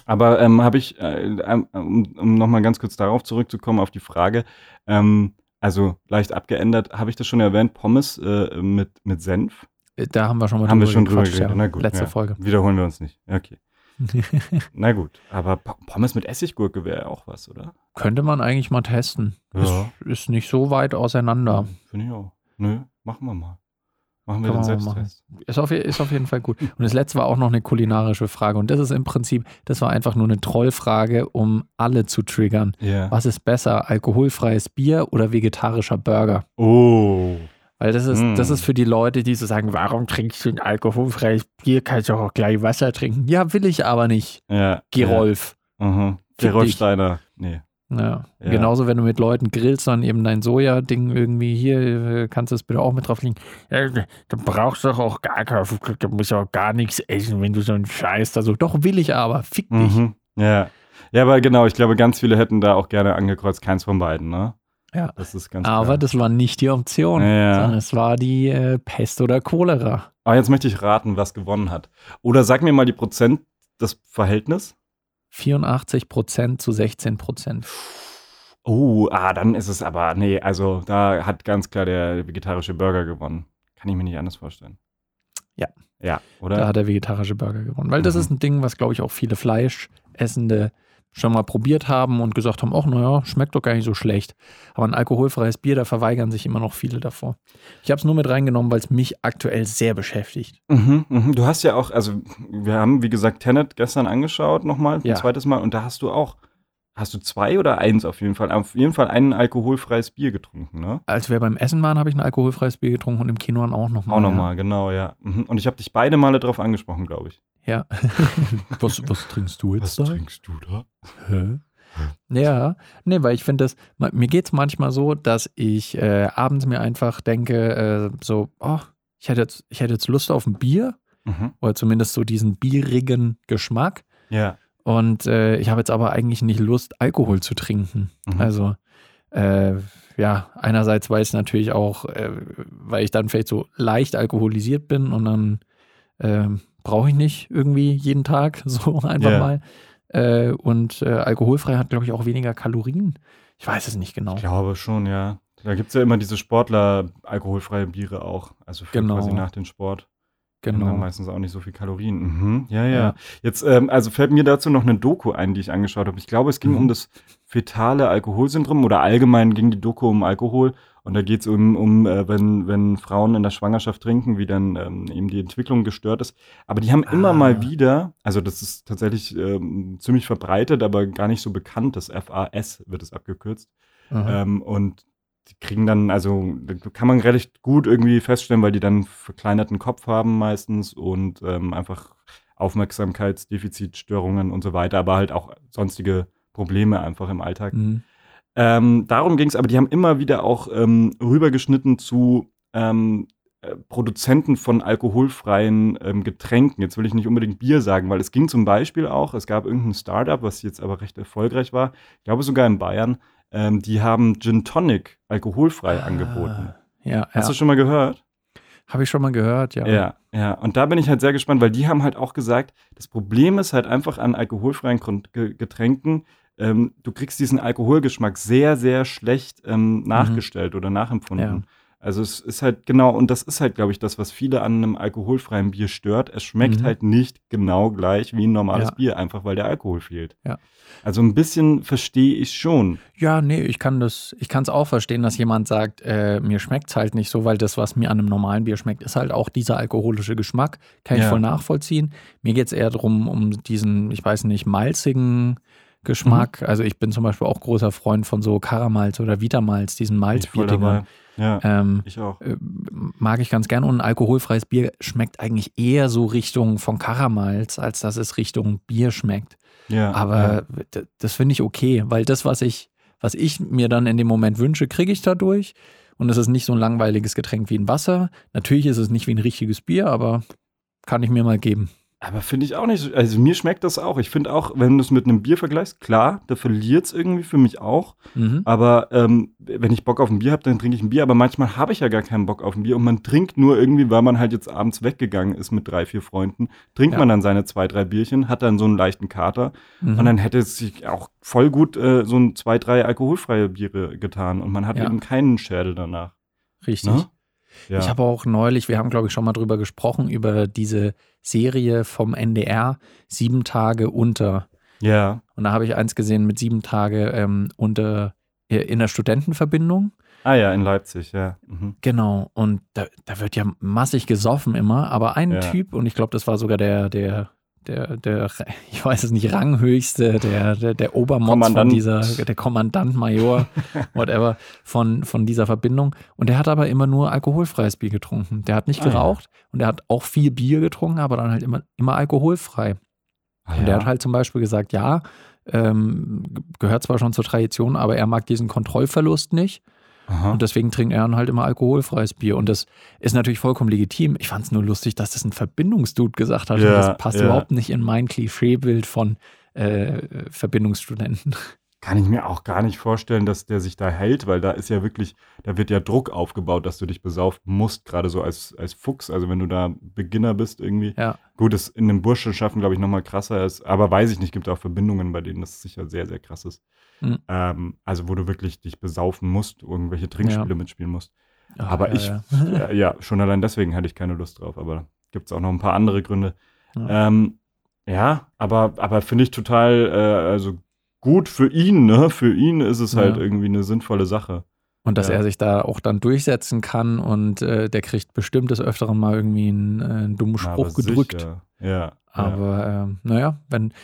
Aber ähm, habe ich, äh, ähm, um, um nochmal ganz kurz darauf zurückzukommen, auf die Frage, ähm, Also leicht abgeändert. Habe ich das schon erwähnt? Pommes äh, mit, mit Senf? Da haben wir schon mal Haben wir drüber schon drüber geredet. ja. Na gut. Letzte ja. Folge. Wiederholen wir uns nicht. Okay. [LAUGHS] Na gut. Aber Pommes mit Essiggurke wäre ja auch was, oder? Könnte man eigentlich mal testen. Ja. Ist, ist nicht so weit auseinander. Finde ich auch. Nö, machen wir mal. Machen wir den Selbsttest. Ist auf, ist auf jeden Fall gut. Und das letzte war auch noch eine kulinarische Frage. Und das ist im Prinzip, das war einfach nur eine Trollfrage, um alle zu triggern. Ja. Was ist besser, alkoholfreies Bier oder vegetarischer Burger? Oh. Weil das ist, Mm. das ist für die Leute, die so sagen, warum trinkst du ein alkoholfreies Bier? Kannst du auch gleich Wasser trinken. Ja, will ich aber nicht, Ja. Gerolf. Ja. Mhm. Gerolf. Steiner. Nee. Ja. Ja. Genauso, wenn du mit Leuten grillst, dann eben dein Soja-Ding irgendwie hier, äh, kannst du es bitte auch mit drauf liegen. Ja, du brauchst doch auch gar kein, du musst auch gar nichts essen, wenn du so einen Scheiß da so. Doch, will ich aber, fick dich. Mhm. Ja. Ja, aber genau, ich glaube, ganz viele hätten da auch gerne angekreuzt, keins von beiden, ne? Ja. Das ist ganz Aber klar. das war nicht die Option, Ja. sondern es war die äh, Pest oder Cholera. Aber jetzt möchte ich raten, was gewonnen hat. Oder sag mir mal die Prozent, das Verhältnis. 84 Prozent zu 16 Prozent. Oh, ah, dann ist es aber, nee, also da hat ganz klar der vegetarische Burger gewonnen. Kann ich mir nicht anders vorstellen. Ja. Ja, Da oder? hat der vegetarische Burger gewonnen. Weil das Mhm. ist ein Ding, was, glaube ich, auch viele Fleischessende schon mal probiert haben und gesagt haben, ach naja, schmeckt doch gar nicht so schlecht. Aber ein alkoholfreies Bier, da verweigern sich immer noch viele davor. Ich habe es nur mit reingenommen, weil es mich aktuell sehr beschäftigt. Mhm, mhm. Du hast ja auch, also wir haben, wie gesagt, Tenet gestern angeschaut nochmal, ein Ja. zweites Mal, und da hast du auch, hast du zwei oder eins auf jeden Fall? Auf jeden Fall ein alkoholfreies Bier getrunken, ne? Als wir beim Essen waren, habe ich ein alkoholfreies Bier getrunken und im Kino dann auch nochmal. Auch nochmal, genau, ja. Mhm. Und ich habe dich beide Male drauf angesprochen, glaube ich. Ja. [LAUGHS] was, was trinkst du jetzt da? trinkst du da? Hä? Ja, nee, weil ich finde das, mir geht es manchmal so, dass ich äh, abends mir einfach denke, äh, so, oh, ich hätte, jetzt, ich hätte jetzt Lust auf ein Bier Mhm. oder zumindest so diesen bierigen Geschmack Ja. Und äh, ich habe jetzt aber eigentlich nicht Lust, Alkohol zu trinken. Mhm. Also, äh, ja, einerseits weiß ich natürlich auch, äh, weil ich dann vielleicht so leicht alkoholisiert bin und dann ähm, brauche ich nicht irgendwie jeden Tag [LAUGHS] so einfach Ja. mal. Äh, und äh, alkoholfrei hat, glaube ich, auch weniger Kalorien. Ich weiß es nicht genau. Ich glaube schon, ja. Da gibt es ja immer diese Sportler alkoholfreie Biere auch. Also für Genau. quasi nach dem Sport. Haben Genau. meistens auch nicht so viel Kalorien. Mhm. Ja, ja, Ja. Jetzt, ähm, also fällt mir dazu noch eine Doku ein, die ich angeschaut habe. Ich glaube, es ging Mhm. um das fetale Alkoholsyndrom oder allgemein ging die Doku um Alkohol. Und da geht es um, um äh, wenn, wenn Frauen in der Schwangerschaft trinken, wie dann ähm, eben die Entwicklung gestört ist. Aber die haben immer Ah. mal wieder, also das ist tatsächlich ähm, ziemlich verbreitet, aber gar nicht so bekannt, das FAS wird es abgekürzt. Ähm, und die kriegen dann, also kann man recht gut irgendwie feststellen, weil die dann verkleinerten Kopf haben meistens und ähm, einfach Aufmerksamkeitsdefizitstörungen und so weiter, aber halt auch sonstige Probleme einfach im Alltag. Mhm. Ähm, darum ging es, aber die haben immer wieder auch ähm, rübergeschnitten zu ähm, äh, Produzenten von alkoholfreien ähm, Getränken. Jetzt will ich nicht unbedingt Bier sagen, weil es ging zum Beispiel auch, es gab irgendein Startup, was jetzt aber recht erfolgreich war, ich glaube sogar in Bayern, ähm, die haben Gin Tonic alkoholfrei angeboten. Ah, Ja, Hast ja. du schon mal gehört? habe ich schon mal gehört, ja. Ja, ja. Und da bin ich halt sehr gespannt, weil die haben halt auch gesagt, das Problem ist halt einfach an alkoholfreien Getränken, ähm, du kriegst diesen Alkoholgeschmack sehr, sehr schlecht ähm, nachgestellt oder nachempfunden. Ja. Also es ist halt genau, und das ist halt, glaube ich, das, was viele an einem alkoholfreien Bier stört. Es schmeckt Mhm. halt nicht genau gleich wie ein normales Ja. Bier, einfach weil der Alkohol fehlt. Ja. Also ein bisschen verstehe ich schon. Ja, nee, ich kann das, ich kann es auch verstehen, dass jemand sagt, äh, mir schmeckt es halt nicht so, weil das, was mir an einem normalen Bier schmeckt, ist halt auch dieser alkoholische Geschmack. Kann ich Ja. voll nachvollziehen. Mir geht es eher darum, um diesen, ich weiß nicht, malzigen Geschmack. Also ich bin zum Beispiel auch großer Freund von so Karamalz oder Vitamalz, diesen Malzbierdingern. Ja, Ähm, ich auch. äh, mag ich ganz gern. Und ein alkoholfreies Bier schmeckt eigentlich eher so Richtung von Karamalz, als dass es Richtung Bier schmeckt. Ja, Aber d- das finde ich okay, weil das, was ich, was ich mir dann in dem Moment wünsche, kriege ich dadurch. Und es ist nicht so ein langweiliges Getränk wie ein Wasser. Natürlich ist es nicht wie ein richtiges Bier, aber kann ich mir mal geben. Aber finde ich auch nicht. Also mir schmeckt das auch. Ich finde auch, wenn du es mit einem Bier vergleichst, klar, da verliert es irgendwie für mich auch. Mhm. Aber ähm, wenn ich Bock auf ein Bier habe, dann trinke ich ein Bier. Aber manchmal habe ich ja gar keinen Bock auf ein Bier. Und man trinkt nur irgendwie, weil man halt jetzt abends weggegangen ist mit drei, vier Freunden, trinkt ja. man dann seine zwei, drei Bierchen, hat dann so einen leichten Kater. Mhm. Und dann hätte es sich auch voll gut äh, so ein zwei, drei alkoholfreie Biere getan. Und man hat ja. eben keinen Schädel danach. Richtig. Ne? Ja. Ich habe auch neulich, wir haben glaube ich schon mal drüber gesprochen, über diese Serie vom NDR, Sieben Tage unter. Ja. Und da habe ich eins gesehen mit sieben Tage ähm, unter äh, in der Studentenverbindung. Ah ja, in Leipzig, ja. Mhm. Genau. Und da, da, wird ja massig gesoffen immer, aber ein ja. Typ, und ich glaube, das war sogar der, der der, der, [LAUGHS] ich weiß es nicht, Ranghöchste, der, der, der Obermotz von dieser, der Kommandant, Major, [LAUGHS] whatever, von, von dieser Verbindung. Und der hat aber immer nur alkoholfreies Bier getrunken. Der hat nicht ah, geraucht ja. und der hat auch viel Bier getrunken, aber dann halt immer, immer alkoholfrei. Ah, und der hat halt zum Beispiel gesagt, ja, ähm, gehört zwar schon zur Tradition, aber er mag diesen Kontrollverlust nicht. Aha. Und deswegen trinkt er dann halt immer alkoholfreies Bier. Und das ist natürlich vollkommen legitim. Ich fand es nur lustig, dass das ein Verbindungsdude gesagt hat. Ja, das passt ja. überhaupt nicht in mein Klischeebild von äh, Verbindungsstudenten. Kann ich mir auch gar nicht vorstellen, dass der sich da hält, weil da ist ja wirklich, da wird ja Druck aufgebaut, dass du dich besaufen musst, gerade so als, als Fuchs. Also wenn du da Beginner bist irgendwie. Ja. Gut, das in einem Burschenschaften, glaube ich, nochmal krasser ist. Aber weiß ich nicht, gibt auch Verbindungen, bei denen das sicher sehr, sehr krass ist. Mhm. Ähm, also wo du wirklich dich besaufen musst, irgendwelche Trinkspiele ja. mitspielen musst. Oh, aber ja, ich, ja. Äh, ja. schon allein deswegen hatte ich keine Lust drauf. Aber gibt es auch noch ein paar andere Gründe. Ja, ähm, aber, aber finde ich total, äh, also gut für ihn, ne? Für ihn ist es halt irgendwie eine sinnvolle Sache. Und dass ja. er sich da auch dann durchsetzen kann und äh, der kriegt bestimmt des Öfteren mal irgendwie einen, äh, einen dummen Spruch Na, gedrückt. Sicher. Ja. Aber ja. Äh, naja, wenn,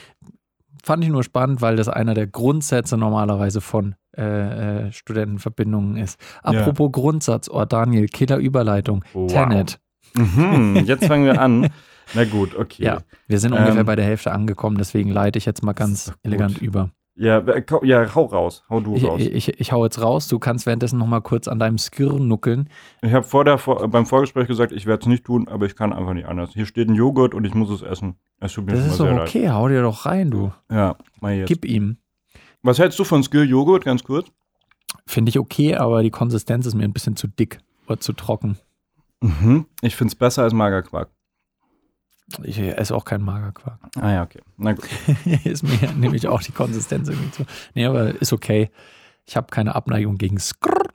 fand ich nur spannend, weil das einer der Grundsätze normalerweise von äh, äh, Studentenverbindungen ist. Apropos ja. Grundsatz, oh Daniel, Killerüberleitung, wow. Tenet. Mhm, jetzt fangen wir an. [LAUGHS] Na gut, okay. Ja, wir sind ähm, ungefähr bei der Hälfte angekommen, deswegen leite ich jetzt mal ganz elegant über. Ja, ja, hau raus. Hau du raus. Ich, ich, ich hau jetzt raus. Du kannst währenddessen noch mal kurz an deinem Skirn nuckeln. Ich habe vor der, vor, beim Vorgespräch gesagt, ich werde es nicht tun, aber ich kann einfach nicht anders. Hier steht ein Joghurt und ich muss es essen. Es tut mir das ist doch okay. Leid. Hau dir doch rein, du. Ja, mal jetzt. Gib ihm. Was hältst du von Skir-Joghurt, ganz kurz? Finde ich okay, aber die Konsistenz ist mir ein bisschen zu dick oder zu trocken. Mhm. Ich finde es besser als Magerquark. Ich esse auch keinen Magerquark. Ah ja, okay. Na gut. [LAUGHS] ist mir [LAUGHS] nämlich auch die Konsistenz irgendwie zu. Nee, aber ist okay. Ich habe keine Abneigung gegen Skrrr.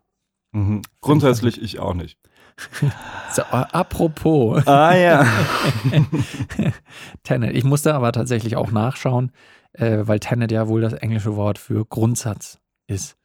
Mhm. Grundsätzlich ich auch nicht. [LAUGHS] So, apropos. Ah ja. Tenet. Ich musste aber tatsächlich auch nachschauen, äh, weil Tenet ja wohl das englische Wort für Grundsatz ist.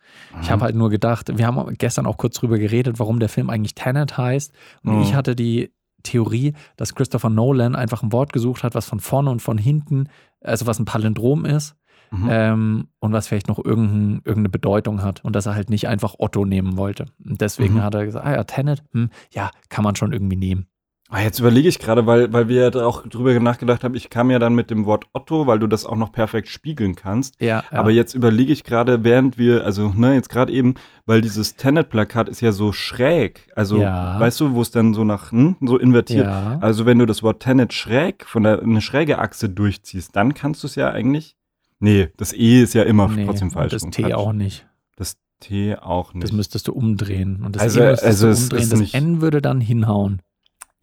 Ich habe halt nur gedacht, wir haben gestern auch kurz drüber geredet, warum der Film eigentlich Tenet heißt. Und mhm. ich hatte die Theorie, dass Christopher Nolan einfach ein Wort gesucht hat, was von vorne und von hinten, also was ein Palindrom ist mhm. ähm, und was vielleicht noch irgendein, irgendeine Bedeutung hat und dass er halt nicht einfach Otto nehmen wollte. Und deswegen mhm. hat er gesagt, ah ja, Tenet, hm, ja, kann man schon irgendwie nehmen. Ah, jetzt überlege ich gerade, weil, weil wir ja auch drüber nachgedacht haben, ich kam ja dann mit dem Wort Otto, weil du das auch noch perfekt spiegeln kannst. Ja. ja. Aber jetzt überlege ich gerade, während wir, also, ne, jetzt gerade eben, weil dieses Tenet-Plakat ist ja so schräg. Also, ja. weißt du, wo es dann so nach, hm, so invertiert. Ja. Also, wenn du das Wort Tenet schräg, von der, eine schräge Achse durchziehst, dann kannst du es ja eigentlich. Nee, das E ist ja immer nee, trotzdem falsch. Das T auch nicht. Das T auch nicht. Das müsstest du umdrehen. Und das also, E müsstest also du umdrehen. Das N würde dann hinhauen.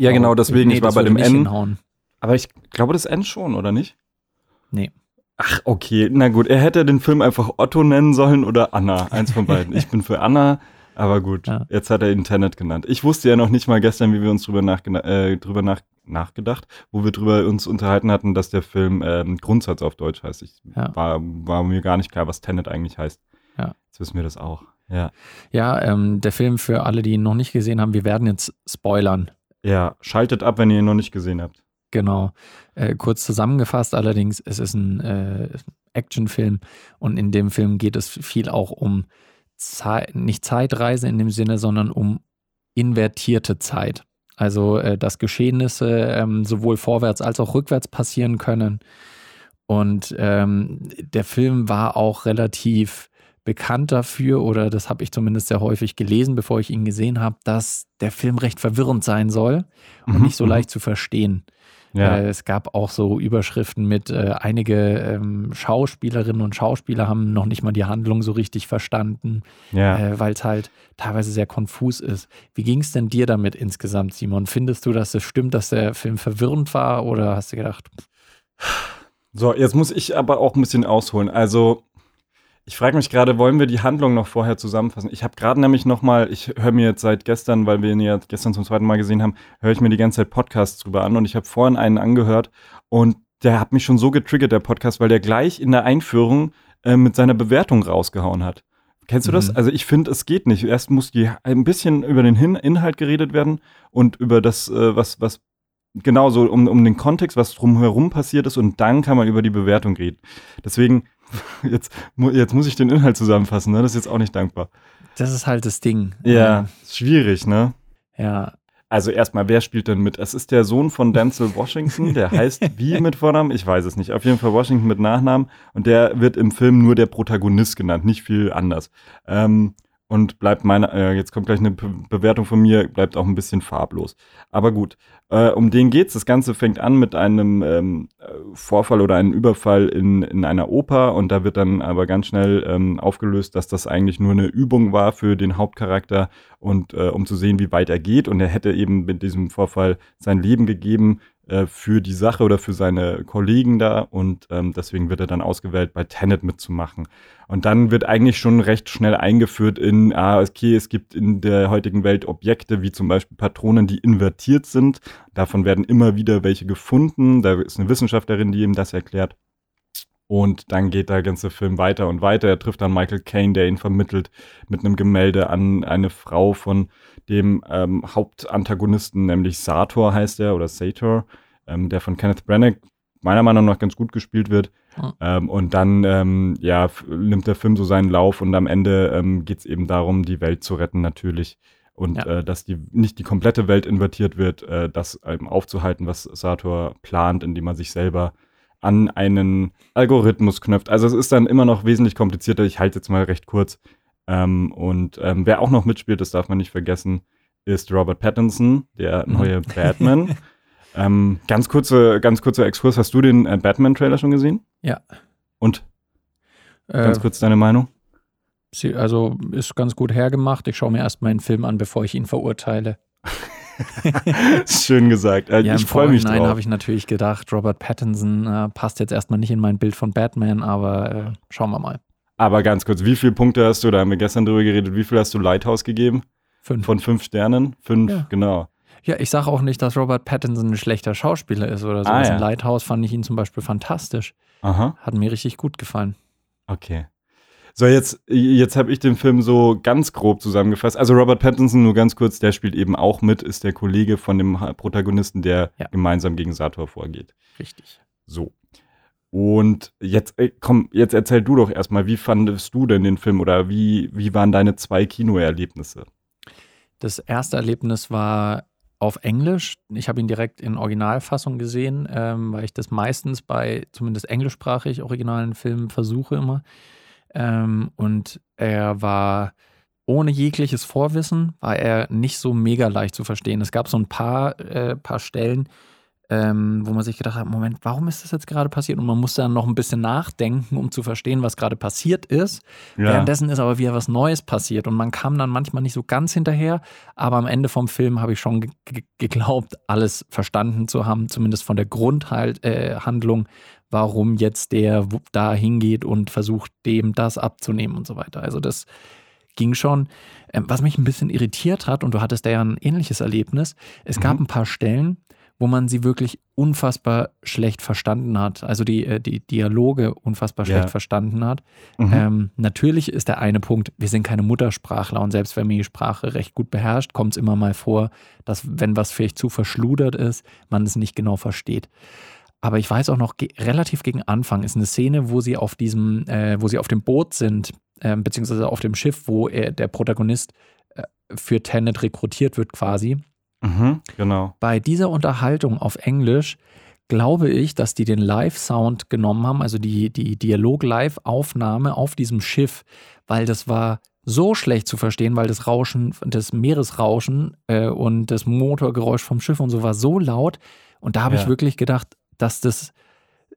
Ja, genau, deswegen, nee, ich war bei dem N. Hinhauen. Aber ich glaube, das N schon, oder nicht? Nee. Ach, okay. Na gut, er hätte den Film einfach Otto nennen sollen oder Anna. Eins von beiden. [LAUGHS] Ich bin für Anna, aber gut. Ja. Jetzt hat er ihn Tenet genannt. Ich wusste ja noch nicht mal gestern, wie wir uns drüber, äh, drüber nach nachgedacht, wo wir drüber uns unterhalten hatten, dass der Film ähm, Grundsatz auf Deutsch heißt. Ich ja. war, war mir gar nicht klar, was Tenet eigentlich heißt. Ja. Jetzt wissen wir das auch. Ja, ja ähm, der Film für alle, die ihn noch nicht gesehen haben, wir werden jetzt spoilern. Ja, schaltet ab, wenn ihr ihn noch nicht gesehen habt. Genau. Äh, kurz zusammengefasst allerdings, es ist ein äh, Actionfilm und in dem Film geht es viel auch um Zeit, nicht Zeitreise in dem Sinne, sondern um invertierte Zeit. Also, äh, dass Geschehnisse ähm, sowohl vorwärts als auch rückwärts passieren können. Und ähm, der Film war auch relativ bekannt dafür, oder das habe ich zumindest sehr häufig gelesen, bevor ich ihn gesehen habe, dass der Film recht verwirrend sein soll und mhm. nicht so mhm. leicht zu verstehen. Ja. Äh, es gab auch so Überschriften mit, äh, einige ähm, Schauspielerinnen und Schauspieler haben noch nicht mal die Handlung so richtig verstanden, ja. äh, weil es halt teilweise sehr konfus ist. Wie ging es denn dir damit insgesamt, Simon? Findest du, dass es stimmt, dass der Film verwirrend war oder hast du gedacht? So, jetzt muss ich aber auch ein bisschen ausholen. Also ich frage mich gerade, wollen wir die Handlung noch vorher zusammenfassen? Ich habe gerade nämlich noch mal, ich höre mir jetzt seit gestern, weil wir ihn ja gestern zum zweiten Mal gesehen haben, höre ich mir die ganze Zeit Podcasts drüber an und ich habe vorhin einen angehört und der hat mich schon so getriggert, der Podcast, weil der gleich in der Einführung äh, mit seiner Bewertung rausgehauen hat. Kennst du das? Mhm. Also ich finde, es geht nicht. Erst muss die ein bisschen über den Hin Inhalt geredet werden und über das, äh, was, was genau so um, um den Kontext, was drumherum passiert ist und dann kann man über die Bewertung reden. Deswegen [LAUGHS] Jetzt, jetzt muss ich den Inhalt zusammenfassen, ne? Das ist jetzt auch nicht dankbar. Das ist halt das Ding. Ja, schwierig, ne? Ja. Also erstmal, wer spielt denn mit? Es ist der Sohn von Denzel Washington, der heißt [LAUGHS] wie mit Vornamen? Ich weiß es nicht. Auf jeden Fall Washington mit Nachnamen und der wird im Film nur der Protagonist genannt, nicht viel anders. Ähm, und bleibt meine, äh, jetzt kommt gleich eine Bewertung von mir, bleibt auch ein bisschen farblos. Aber gut, äh, um den geht's. Das Ganze fängt an mit einem ähm, Vorfall oder einem Überfall in, in einer Oper und da wird dann aber ganz schnell ähm, aufgelöst, dass das eigentlich nur eine Übung war für den Hauptcharakter und äh, um zu sehen, wie weit er geht. Und er hätte eben mit diesem Vorfall sein Leben gegeben, äh, für die Sache oder für seine Kollegen da und ähm, deswegen wird er dann ausgewählt, bei Tenet mitzumachen. Und dann wird eigentlich schon recht schnell eingeführt in, ah, okay, es gibt in der heutigen Welt Objekte wie zum Beispiel Patronen, die invertiert sind. Davon werden immer wieder welche gefunden. Da ist eine Wissenschaftlerin, die ihm das erklärt. Und dann geht der ganze Film weiter und weiter. Er trifft dann Michael Caine, der ihn vermittelt mit einem Gemälde an eine Frau von dem ähm, Hauptantagonisten, nämlich Sator heißt er oder Sator, ähm, der von Kenneth Branagh meiner Meinung nach ganz gut gespielt wird. Mhm. Ähm, und dann ähm, ja, nimmt der Film so seinen Lauf und am Ende ähm, geht es eben darum, die Welt zu retten natürlich. Und ja. äh, dass die nicht die komplette Welt invertiert wird, äh, das aufzuhalten, was Sator plant, indem er sich selber an einen Algorithmus knöpft. Also es ist dann immer noch wesentlich komplizierter. Ich halte jetzt mal recht kurz. Ähm, und ähm, wer auch noch mitspielt, das darf man nicht vergessen, ist Robert Pattinson, der mhm. neue [LAUGHS] Batman. ähm, ganz kurze, ganz kurzer Exkurs. Hast du den äh, Batman-Trailer schon gesehen? Ja. Und? Ganz äh, kurz deine Meinung? Sie, also ist ganz gut hergemacht. Ich schaue mir erst mal einen Film an, bevor ich ihn verurteile. [LAUGHS] [LAUGHS] Schön gesagt. Äh, ja, ich freue mich drauf. Nein, habe ich natürlich gedacht, Robert Pattinson äh, passt jetzt erstmal nicht in mein Bild von Batman, aber äh, schauen wir mal. Aber ganz kurz, wie viele Punkte hast du, da haben wir gestern drüber geredet, wie viel hast du Lighthouse gegeben? Fünf. Von fünf Sternen? Fünf, ja. genau. Ja, ich sage auch nicht, dass Robert Pattinson ein schlechter Schauspieler ist oder so. Ah, ja. In Lighthouse fand ich ihn zum Beispiel fantastisch. Aha. Hat mir richtig gut gefallen. Okay. So, jetzt, jetzt habe ich den Film so ganz grob zusammengefasst. Also Robert Pattinson, nur ganz kurz, der spielt eben auch mit, ist der Kollege von dem Protagonisten, der ja. gemeinsam gegen Sator vorgeht. Richtig. So. Und jetzt, äh, komm, jetzt erzähl du doch erstmal, wie fandest du denn den Film oder wie, wie waren deine zwei Kinoerlebnisse? Das erste Erlebnis war auf Englisch. Ich habe ihn direkt in Originalfassung gesehen, ähm, weil ich das meistens bei zumindest englischsprachig originalen Filmen versuche immer. Ähm, und er war ohne jegliches Vorwissen, war er nicht so mega leicht zu verstehen. Es gab so ein paar, äh, paar Stellen, ähm, wo man sich gedacht hat, Moment, warum ist das jetzt gerade passiert? Und man musste dann noch ein bisschen nachdenken, um zu verstehen, was gerade passiert ist. Ja. Währenddessen ist aber wieder was Neues passiert und man kam dann manchmal nicht so ganz hinterher, aber am Ende vom Film habe ich schon geglaubt, alles verstanden zu haben, zumindest von der Grundhandlung, äh, warum jetzt der da hingeht und versucht, dem das abzunehmen und so weiter. Also das ging schon. Ähm, was mich ein bisschen irritiert hat, und du hattest ja ein ähnliches Erlebnis, es mhm. gab ein paar Stellen, wo man sie wirklich unfassbar schlecht verstanden hat, also die, äh, die Dialoge unfassbar schlecht ja. verstanden hat. Mhm. Ähm, natürlich ist der eine Punkt, wir sind keine Muttersprachler und selbst wenn man die Sprache recht gut beherrscht, kommt es immer mal vor, dass wenn was vielleicht zu verschludert ist, man es nicht genau versteht. Aber ich weiß auch noch, ge relativ gegen Anfang ist eine Szene, wo sie auf diesem, äh, wo sie auf dem Boot sind, äh, beziehungsweise auf dem Schiff, wo er, der Protagonist äh, für Tenet rekrutiert wird quasi. Mhm, genau. Bei dieser Unterhaltung auf Englisch glaube ich, dass die den Live-Sound genommen haben, also die, die Dialog-Live-Aufnahme auf diesem Schiff, weil das war so schlecht zu verstehen, weil das Rauschen, das Meeresrauschen äh, und das Motorgeräusch vom Schiff und so war so laut. Und da habe ja. ich wirklich gedacht, dass das,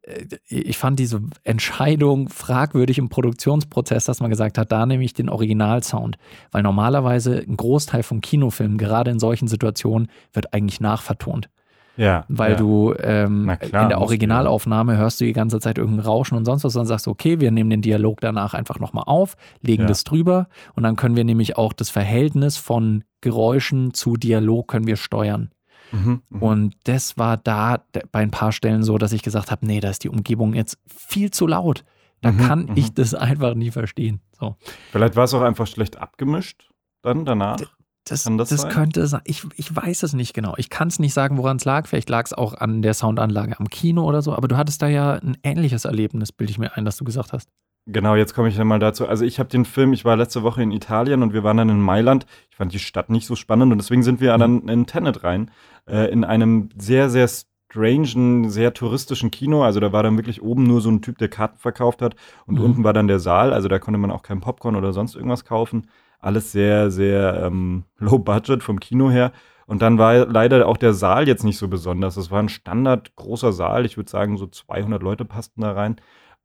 äh, ich fand diese Entscheidung fragwürdig im Produktionsprozess, dass man gesagt hat, da nehme ich den Originalsound. Weil normalerweise ein Großteil von Kinofilmen, gerade in solchen Situationen, wird eigentlich nachvertont. Ja. Weil ja. du ähm, klar, in der Originalaufnahme hörst du die ganze Zeit irgendein Rauschen und sonst was, dann sagst okay, wir nehmen den Dialog danach einfach nochmal auf, legen ja. das drüber und dann können wir nämlich auch das Verhältnis von Geräuschen zu Dialog können wir steuern. Mhm, mh. Und das war da bei ein paar Stellen so, dass ich gesagt habe, nee, da ist die Umgebung jetzt viel zu laut. Da mhm, kann ich mhm. das einfach nie verstehen. So. Vielleicht war es auch einfach schlecht abgemischt dann danach. Das, das, das könnte sein. Ich, ich weiß es nicht genau. Ich kann es nicht sagen, woran es lag. Vielleicht lag es auch an der Soundanlage am Kino oder so. Aber du hattest da ja ein ähnliches Erlebnis, bilde ich mir ein, dass du gesagt hast. Genau, jetzt komme ich dann mal dazu. Also ich habe den Film, ich war letzte Woche in Italien und wir waren dann in Mailand. Ich fand die Stadt nicht so spannend und deswegen sind wir mhm. dann in Tenet rein. Äh, in einem sehr, sehr strangen, sehr touristischen Kino. Also da war dann wirklich oben nur so ein Typ, der Karten verkauft hat und mhm. unten war dann der Saal. Also da konnte man auch kein Popcorn oder sonst irgendwas kaufen alles sehr, sehr ähm, [LAUGHS] low budget vom Kino her. Und dann war leider auch der Saal jetzt nicht so besonders. Es war ein Standard großer Saal. Ich würde sagen, so 200 Leute passten da rein.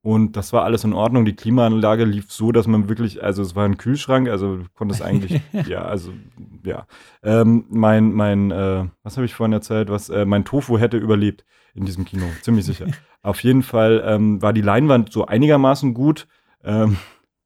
Und das war alles in Ordnung. Die Klimaanlage lief so, dass man wirklich, also es war ein Kühlschrank, also du konntest eigentlich, [LAUGHS] ja, also ja. Ähm, mein, mein, äh, was habe ich vorhin erzählt? Was, äh, mein Tofu hätte überlebt in diesem Kino, ziemlich sicher. [LAUGHS] Auf jeden Fall ähm, war die Leinwand so einigermaßen gut. Ähm,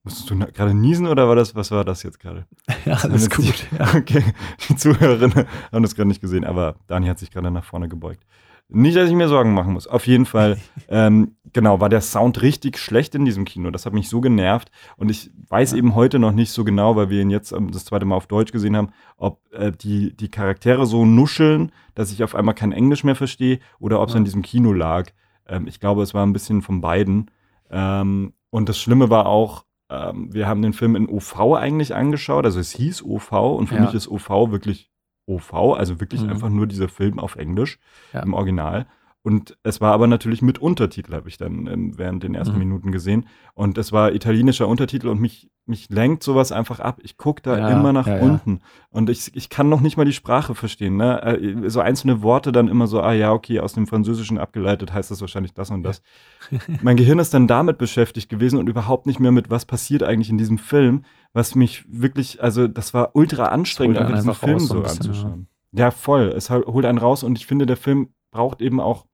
Musstest du gerade niesen oder war das, was war das jetzt gerade? [LAUGHS] Ja, alles gut. Die, okay, die Zuhörerinnen haben das gerade nicht gesehen, aber Dani hat sich gerade nach vorne gebeugt. Nicht, dass ich mir Sorgen machen muss. Auf jeden Fall, [LAUGHS] ähm, genau, war der Sound richtig schlecht in diesem Kino. Das hat mich so genervt. Und ich weiß ja. eben heute noch nicht so genau, weil wir ihn jetzt ähm, das zweite Mal auf Deutsch gesehen haben, ob äh, die, die Charaktere so nuscheln, dass ich auf einmal kein Englisch mehr verstehe oder ob es ja. an diesem Kino lag. Ähm, ich glaube, es war ein bisschen von beiden. Ähm, und das Schlimme war auch, ähm, wir haben den Film in OV eigentlich angeschaut, also es hieß OV und für ja. mich ist OV wirklich OV, also wirklich mhm. einfach nur dieser Film auf Englisch ja. im Original. Und es war aber natürlich mit Untertitel, habe ich dann ähm, während den ersten mhm. Minuten gesehen. Und es war italienischer Untertitel und mich, mich lenkt sowas einfach ab. Ich gucke da ja, immer nach ja, unten. Und ich, ich kann noch nicht mal die Sprache verstehen. Ne? Äh, so einzelne Worte dann immer so, ah ja, okay, aus dem Französischen abgeleitet heißt das wahrscheinlich das und das. [LAUGHS] mein Gehirn ist dann damit beschäftigt gewesen und überhaupt nicht mehr mit, was passiert eigentlich in diesem Film, was mich wirklich, also das war ultra anstrengend, einfach diesen Film so, bisschen, anzuschauen. Ja. voll. Es holt einen raus und ich finde, der Film braucht eben auch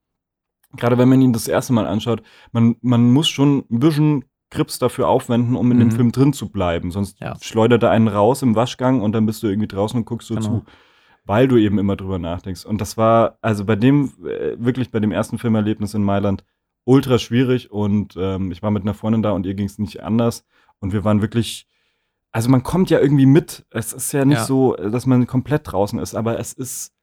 gerade wenn man ihn das erste Mal anschaut, man, man muss schon ein bisschen Grips dafür aufwenden, um in mhm. dem Film drin zu bleiben. Sonst ja. schleudert er einen raus im Waschgang und dann bist du irgendwie draußen und guckst so genau. zu. Weil du eben immer drüber nachdenkst. Und das war, also bei dem, äh, wirklich bei dem ersten Filmerlebnis in Mailand, ultra schwierig. Und ähm, ich war mit einer Freundin da und ihr ging es nicht anders. Und wir waren wirklich, also man kommt ja irgendwie mit. Es ist ja nicht ja. so, dass man komplett draußen ist, aber es ist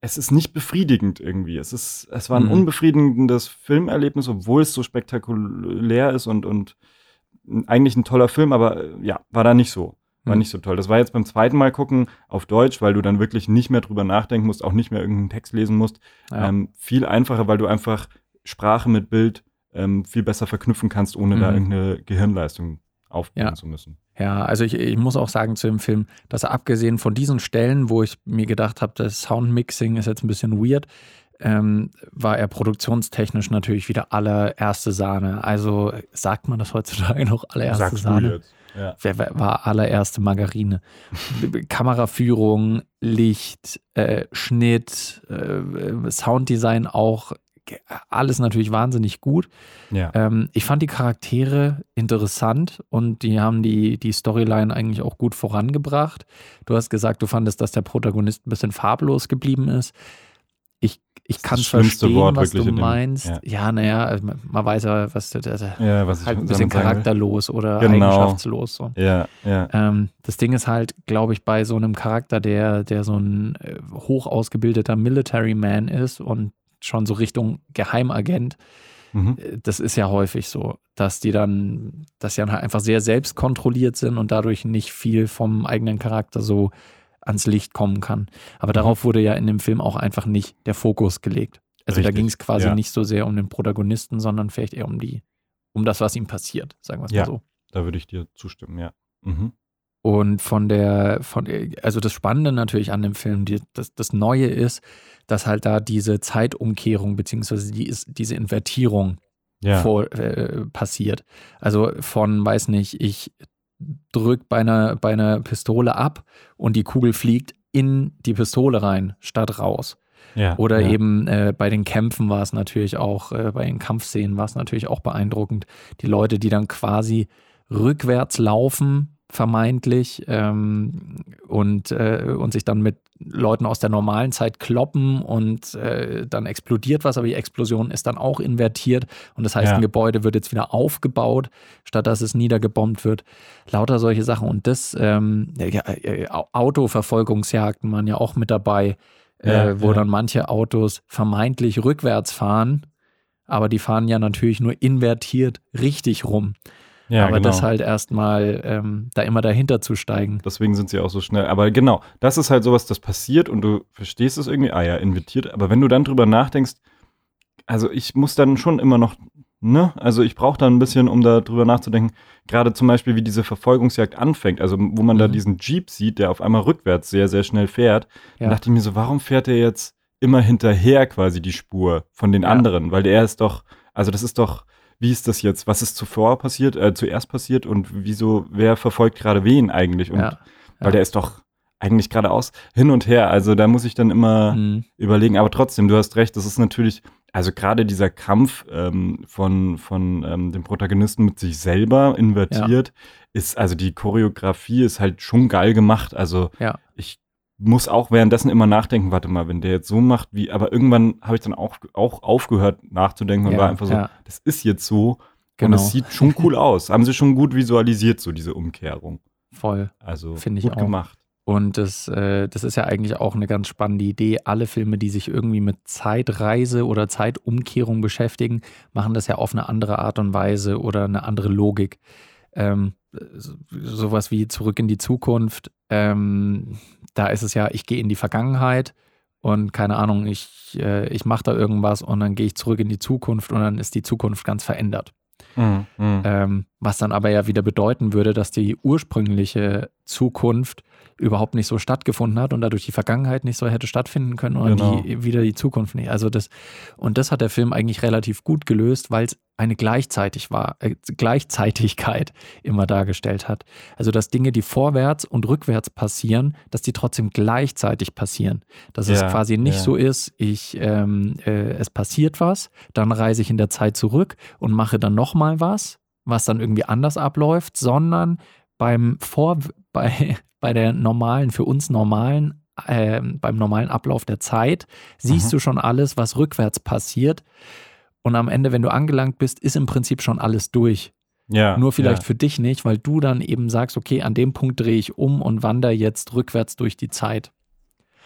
es ist nicht befriedigend irgendwie. Es ist, es war ein mhm. unbefriedigendes Filmerlebnis, obwohl es so spektakulär ist und, und eigentlich ein toller Film, aber äh, ja, war da nicht so. War mhm. nicht so toll. Das war jetzt beim zweiten Mal gucken auf Deutsch, weil du dann wirklich nicht mehr drüber nachdenken musst, auch nicht mehr irgendeinen Text lesen musst. Ja. Ähm, viel einfacher, weil du einfach Sprache mit Bild ähm, viel besser verknüpfen kannst, ohne mhm. da irgendeine Gehirnleistung aufbauen ja. zu müssen. Ja, also ich, ich muss auch sagen zu dem Film, dass abgesehen von diesen Stellen, wo ich mir gedacht habe, das Soundmixing ist jetzt ein bisschen weird, ähm, war er produktionstechnisch natürlich wieder allererste Sahne. Also sagt man das heutzutage noch allererste Sagst Sahne? Ja. Wer, war allererste Margarine. Kameraführung, Licht, äh, Schnitt, äh, Sounddesign auch alles natürlich wahnsinnig gut. Ja. Ähm, ich fand die Charaktere interessant und die haben die, die Storyline eigentlich auch gut vorangebracht. Du hast gesagt, du fandest, dass der Protagonist ein bisschen farblos geblieben ist. Ich, ich kann verstehen, Wort was du meinst. Dem, ja, naja, ja, also man weiß ja, was, das, ja, was halt ein bisschen charakterlos oder genau. eigenschaftslos. So. Ja, ja. Ähm, das Ding ist halt, glaube ich, bei so einem Charakter, der, der so ein äh, hoch ausgebildeter Military Man ist und schon so Richtung Geheimagent. Mhm. Äh, das ist ja häufig so, dass die dann, dass sie dann halt einfach sehr selbstkontrolliert sind und dadurch nicht viel vom eigenen Charakter so ans Licht kommen kann. Aber mhm. darauf wurde ja in dem Film auch einfach nicht der Fokus gelegt. Also Richtig. da ging es quasi ja. nicht so sehr um den Protagonisten, sondern vielleicht eher um die, um das, was ihm passiert, sagen wir es ja, mal so. Da würde ich dir zustimmen, ja. Mhm. Und von der, von, also das Spannende natürlich an dem Film, die, das, das Neue ist, dass halt da diese Zeitumkehrung beziehungsweise die, diese Invertierung ja. vor, äh, passiert. Also von, weiß nicht, ich drück bei einer, bei einer Pistole ab und die Kugel fliegt in die Pistole rein, statt raus. Ja, Oder ja. eben äh, bei den Kämpfen war es natürlich auch, äh, bei den Kampfszenen war es natürlich auch beeindruckend. Die Leute, die dann quasi rückwärts laufen, vermeintlich ähm, und, äh, und sich dann mit Leuten aus der normalen Zeit kloppen und äh, dann explodiert was, aber die Explosion ist dann auch invertiert und das heißt, ja. ein Gebäude wird jetzt wieder aufgebaut, statt dass es niedergebombt wird. Lauter solche Sachen und das ähm, ja, äh, Autoverfolgungsjagden waren ja auch mit dabei, äh, ja, wo dann manche Autos vermeintlich rückwärts fahren, aber die fahren ja natürlich nur invertiert richtig rum. Ja, aber genau. das halt erstmal ähm, da immer dahinter zu steigen. Deswegen sind sie auch so schnell. Aber genau, das ist halt sowas, das passiert und du verstehst es irgendwie, ah ja, invertiert. Aber wenn du dann drüber nachdenkst, also ich muss dann schon immer noch, ne? Also ich brauche da ein bisschen, um da drüber nachzudenken. Gerade zum Beispiel, wie diese Verfolgungsjagd anfängt. Also wo man mhm. da diesen Jeep sieht, der auf einmal rückwärts sehr, sehr schnell fährt. Ja. Dann dachte ich mir so, warum fährt er jetzt immer hinterher quasi die Spur von den ja. anderen? Weil der ist doch, also das ist doch wie ist das jetzt? Was ist zuvor passiert, äh, zuerst passiert und wieso, wer verfolgt gerade wen eigentlich? Und ja, weil der ist doch eigentlich geradeaus hin und her. Also da muss ich dann immer mhm. überlegen. Aber trotzdem, du hast recht, das ist natürlich, also gerade dieser Kampf ähm, von, von ähm, dem Protagonisten mit sich selber invertiert, ja. ist, also die Choreografie ist halt schon geil gemacht. Also ja. ich muss auch währenddessen immer nachdenken, warte mal, wenn der jetzt so macht, wie, aber irgendwann habe ich dann auch, auch aufgehört nachzudenken und ja, war einfach so, ja. das ist jetzt so genau. und es sieht schon cool [LAUGHS] aus. Haben sie schon gut visualisiert, so diese Umkehrung. Voll. Also finde ich gut auch. gemacht. Und das, äh, das ist ja eigentlich auch eine ganz spannende Idee. Alle Filme, die sich irgendwie mit Zeitreise oder Zeitumkehrung beschäftigen, machen das ja auf eine andere Art und Weise oder eine andere Logik. Ähm, sowas wie Zurück in die Zukunft ähm, da ist es ja, ich gehe in die Vergangenheit und keine Ahnung, ich, äh, ich mache da irgendwas und dann gehe ich zurück in die Zukunft und dann ist die Zukunft ganz verändert. Mhm, mhm. ähm, was dann aber ja wieder bedeuten würde, dass die ursprüngliche Zukunft überhaupt nicht so stattgefunden hat und dadurch die Vergangenheit nicht so hätte stattfinden können und genau. die, wieder die Zukunft nicht. Also das, und das hat der Film eigentlich relativ gut gelöst, weil es eine gleichzeitig war, äh, Gleichzeitigkeit [LAUGHS] immer dargestellt hat. Also dass Dinge, die vorwärts und rückwärts passieren, dass die trotzdem gleichzeitig passieren. Dass ja, es quasi nicht ja. so ist, ich ähm, äh, es passiert was, dann reise ich in der Zeit zurück und mache dann nochmal was, was dann irgendwie anders abläuft, sondern beim Vor [LAUGHS] bei, bei der normalen, für uns normalen, äh, beim normalen Ablauf der Zeit, siehst mhm. du schon alles, was rückwärts passiert. Und am Ende, wenn du angelangt bist, ist im Prinzip schon alles durch. Ja, Nur vielleicht ja. für dich nicht, weil du dann eben sagst, okay, an dem Punkt drehe ich um und wandere jetzt rückwärts durch die Zeit.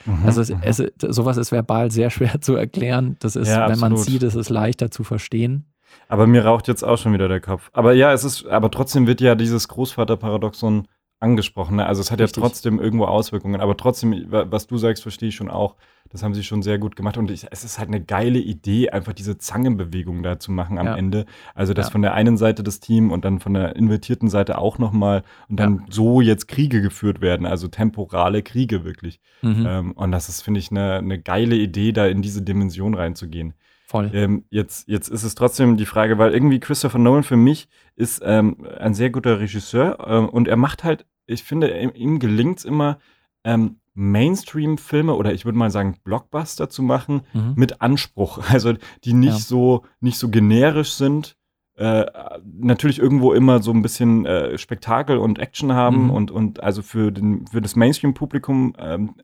Mhm, also es, mhm. es, sowas ist verbal sehr [LAUGHS] schwer zu erklären. Das ist, ja, wenn man sieht, ist es leichter zu verstehen. Aber mir raucht jetzt auch schon wieder der Kopf. Aber ja, es ist, aber trotzdem wird ja dieses Großvaterparadoxon angesprochen. Ne? Also es hat Richtig. ja trotzdem irgendwo Auswirkungen, aber trotzdem, was du sagst, verstehe ich schon auch. Das haben sie schon sehr gut gemacht und ich, es ist halt eine geile Idee, einfach diese Zangenbewegung da zu machen am ja. Ende. Also das ja. von der einen Seite des Teams und dann von der invertierten Seite auch nochmal und dann ja. so jetzt Kriege geführt werden, also temporale Kriege wirklich. Mhm. Ähm, und das ist, finde ich, eine, eine geile Idee, da in diese Dimension reinzugehen. Voll. Ähm, jetzt, jetzt ist es trotzdem die Frage, weil irgendwie Christopher Nolan für mich ist ähm, ein sehr guter Regisseur ähm, und er macht halt, ich finde, ihm gelingt es immer, ähm, Mainstream-Filme oder ich würde mal sagen Blockbuster zu machen mhm. mit Anspruch. [LAUGHS] Also die nicht ja. so nicht so generisch sind, äh, natürlich irgendwo immer so ein bisschen äh, Spektakel und Action haben mhm. und und also für den für das Mainstream-Publikum ähm,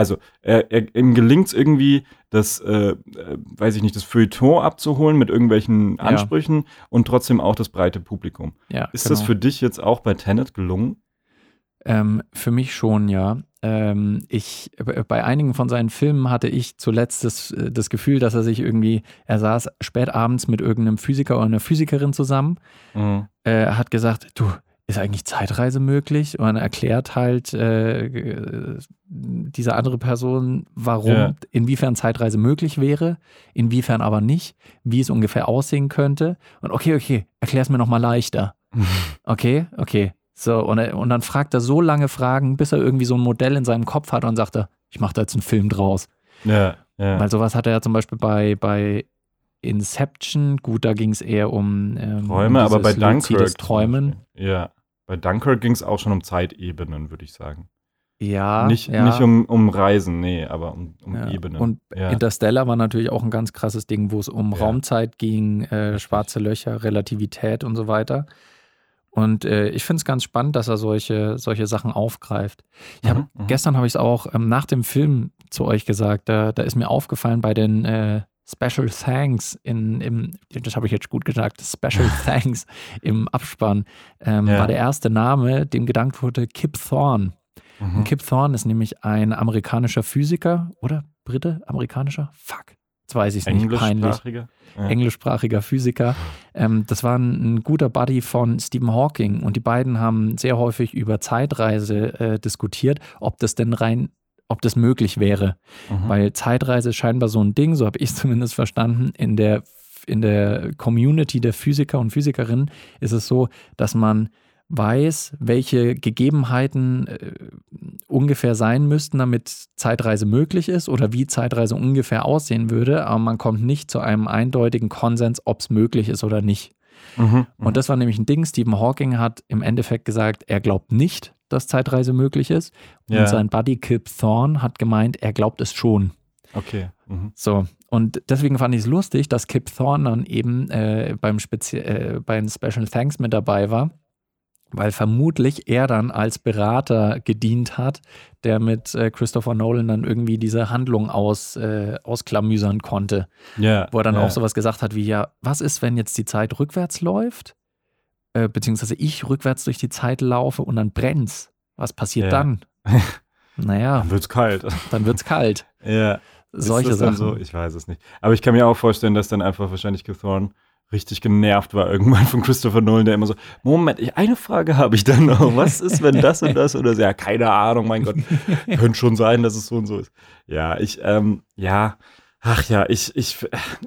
also er, er, ihm gelingt es irgendwie, das, äh, äh, weiß ich nicht, das Feuilleton abzuholen mit irgendwelchen Ansprüchen ja. und trotzdem auch das breite Publikum. Ja, Ist genau. das für dich jetzt auch bei Tenet gelungen? Ähm, für mich schon, ja. Ähm, ich, bei einigen von seinen Filmen hatte ich zuletzt das, äh, das Gefühl, dass er sich irgendwie, er saß spät abends mit irgendeinem Physiker oder einer Physikerin zusammen, mhm. äh, hat gesagt, du, ist eigentlich Zeitreise möglich? Und dann erklärt halt äh, diese andere Person, warum, ja. inwiefern Zeitreise möglich wäre, inwiefern aber nicht, wie es ungefähr aussehen könnte. Und okay, okay, erklär es mir nochmal leichter. [LAUGHS] okay, okay. So, und, er, und dann fragt er so lange Fragen, bis er irgendwie so ein Modell in seinem Kopf hat und sagt er, ich mache da jetzt einen Film draus. Ja, ja. Weil sowas hat er ja zum Beispiel bei, bei Inception, gut, da ging es eher um ähm, Träume, aber bei Dunkirk. Träumen. Ja. Bei Dunkirk ging es auch schon um Zeitebenen, würde ich sagen. Ja, nicht ja. nicht um, um Reisen, nee, aber um, um Ja, Ebenen. Und ja. Interstellar war natürlich auch ein ganz krasses Ding, wo es um. Raumzeit ging, äh, schwarze Löcher, Relativität und so weiter. Und äh, ich finde es ganz spannend, dass er solche, solche Sachen aufgreift. Ich hab, Mhm, mhm. Gestern habe ich es auch ähm, nach dem Film zu euch gesagt, da, da ist mir aufgefallen bei den äh, Special Thanks in, im, das habe ich jetzt gut gesagt, Special [LAUGHS] Thanks im Abspann, ähm, Ja. war der erste Name, dem gedankt wurde, Kip Thorne. Mhm. Und Kip Thorne ist nämlich ein amerikanischer Physiker oder Brite? Amerikanischer? Fuck. Jetzt weiß ich es nicht. Peinlich. Englischsprachiger. Ja. Englischsprachiger Physiker. Ähm, das war ein, ein guter Buddy von Stephen Hawking und die beiden haben sehr häufig über Zeitreise äh, diskutiert, ob das denn rein, ob das möglich wäre. Mhm. Weil Zeitreise ist scheinbar so ein Ding, so habe ich [LAUGHS] zumindest verstanden, in der, in der Community der Physiker und Physikerinnen ist es so, dass man weiß, welche Gegebenheiten äh, ungefähr sein müssten, damit Zeitreise möglich ist oder wie Zeitreise ungefähr aussehen würde, aber man kommt nicht zu einem eindeutigen Konsens, ob es möglich ist oder nicht. Mhm. Und das war nämlich ein Ding, Stephen Hawking hat im Endeffekt gesagt, er glaubt nicht, dass Zeitreise möglich ist. Und Ja. sein Buddy Kip Thorne hat gemeint, er glaubt es schon. Okay. Mhm. So, und deswegen fand ich es lustig, dass Kip Thorne dann eben äh, beim, Spezi äh, beim Special Thanks mit dabei war, weil vermutlich er dann als Berater gedient hat, der mit äh, Christopher Nolan dann irgendwie diese Handlung aus, äh, ausklamüsern konnte, Ja. wo er dann ja. auch sowas gesagt hat wie, ja, was ist, wenn jetzt die Zeit rückwärts läuft, äh, beziehungsweise ich rückwärts durch die Zeit laufe und dann brennt's, was passiert Ja. dann? [LAUGHS] naja, Dann wird's kalt. dann wird's kalt. [LAUGHS] ja. Solche Sachen. so? Ich weiß es nicht. Aber ich kann mir auch vorstellen, dass dann einfach wahrscheinlich Kip Thorne richtig genervt war irgendwann von Christopher Nolan, der immer so, Moment, ich, eine Frage habe ich dann noch. Was ist, wenn das und das oder so? Ja, keine Ahnung, mein Gott. [LAUGHS] Könnte schon sein, dass es so und so ist. Ja, ich, ähm, ja, ach ja, ich, ich,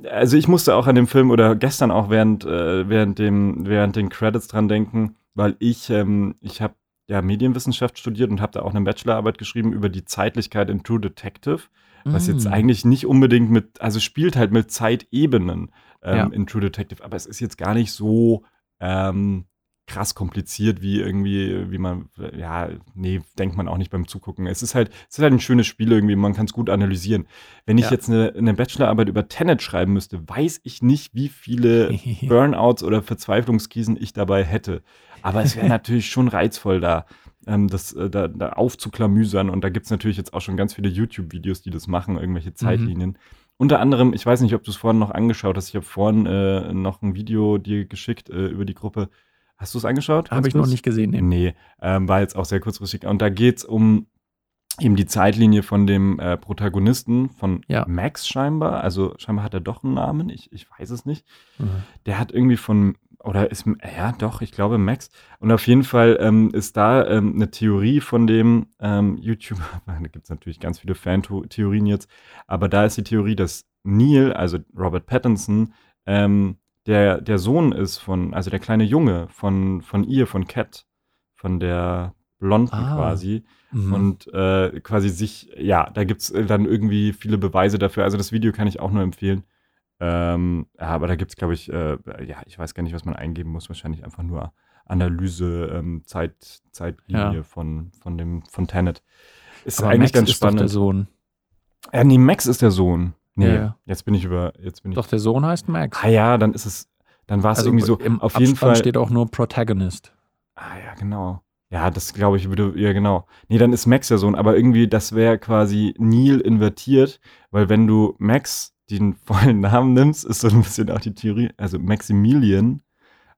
also ich musste auch an dem Film oder gestern auch während, äh, während dem, während den Credits dran denken, weil ich, ähm, ich habe ja Medienwissenschaft studiert und habe da auch eine Bachelorarbeit geschrieben über die Zeitlichkeit in True Detective, was jetzt Mm. eigentlich nicht unbedingt mit, also spielt halt mit Zeitebenen ähm, Ja. in True Detective, aber es ist jetzt gar nicht so ähm, krass kompliziert, wie irgendwie, wie man, ja, nee, denkt man auch nicht beim Zugucken. Es ist halt, es ist halt ein schönes Spiel irgendwie, man kann es gut analysieren. Wenn ich Ja. jetzt eine, eine Bachelorarbeit über Tenet schreiben müsste, weiß ich nicht, wie viele [LAUGHS] Burnouts oder Verzweiflungskrisen ich dabei hätte. Aber es wäre [LAUGHS] natürlich schon reizvoll, da, ähm, das äh, da, da aufzuklamüsern. Und da gibt es natürlich jetzt auch schon ganz viele YouTube-Videos, die das machen, irgendwelche Zeitlinien. Unter anderem, ich weiß nicht, ob du es vorhin noch angeschaut hast, ich habe vorhin äh, noch ein Video dir geschickt äh, über die Gruppe. Hast du es angeschaut? Habe ich noch nicht gesehen. Nee. Nee, ähm, war jetzt auch sehr kurzfristig. Und da geht es um eben die Zeitlinie von dem äh, Protagonisten, von Ja. Max scheinbar. Also scheinbar hat er doch einen Namen, ich, ich weiß es nicht. Mhm. Der hat irgendwie von, oder ist, ja doch, ich glaube Max. Und auf jeden Fall ähm, ist da ähm, eine Theorie von dem ähm, YouTuber, [LAUGHS] da gibt es natürlich ganz viele Fan-Theorien jetzt, aber da ist die Theorie, dass Neil, also Robert Pattinson, ähm, der, der Sohn ist von, also der kleine Junge von, von ihr, von Cat, von der Blonden Ah. quasi. Mhm. Und äh, quasi sich, ja, da gibt es dann irgendwie viele Beweise dafür. Also das Video kann ich auch nur empfehlen. Ähm, ja, aber da gibt es, glaube ich, äh, ja, ich weiß gar nicht, was man eingeben muss. Wahrscheinlich einfach nur Analyse, ähm, Zeit, Zeitlinie Ja. von, von dem, von Tenet. Ist Aber eigentlich Max ganz ist doch der. Sohn. Ja, nee, Max ist der Sohn. Nee, Ja, jetzt bin ich über, jetzt bin ich. Doch, der Sohn heißt Max. Ah ja, dann ist es, dann war es also irgendwie so, im auf jeden Fall. steht auch nur Protagonist. Ah ja, genau. Ja, das glaube ich würde, ja genau. Nee, dann ist Max der Sohn, aber irgendwie, das wäre quasi Neil invertiert, weil wenn du Max den vollen Namen nimmst, ist so ein bisschen auch die Theorie, also Maximilian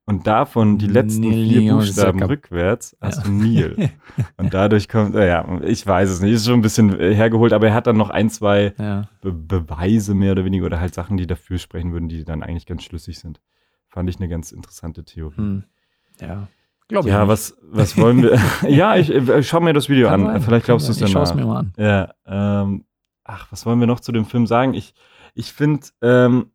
und davon die letzten vier Neil Buchstaben Zucker. rückwärts hast Ja. du Neil. [LAUGHS] Und dadurch kommt, äh, ja, ich weiß es nicht, ist schon ein bisschen äh, hergeholt, aber er hat dann noch ein, zwei Ja. Be Beweise mehr oder weniger oder halt Sachen, die dafür sprechen würden, die dann eigentlich ganz schlüssig sind. Fand ich eine ganz interessante Theorie. Hm. Ja. Glaube ich. Ja, was, was wollen wir? [LAUGHS] [LAUGHS] ja, ich äh, schau mir das Video Kann an. Vielleicht glaubst du es sein. Ich danach. mir mal an. Ja, ähm, ach, was wollen wir noch zu dem Film sagen? Ich, ich finde, ähm,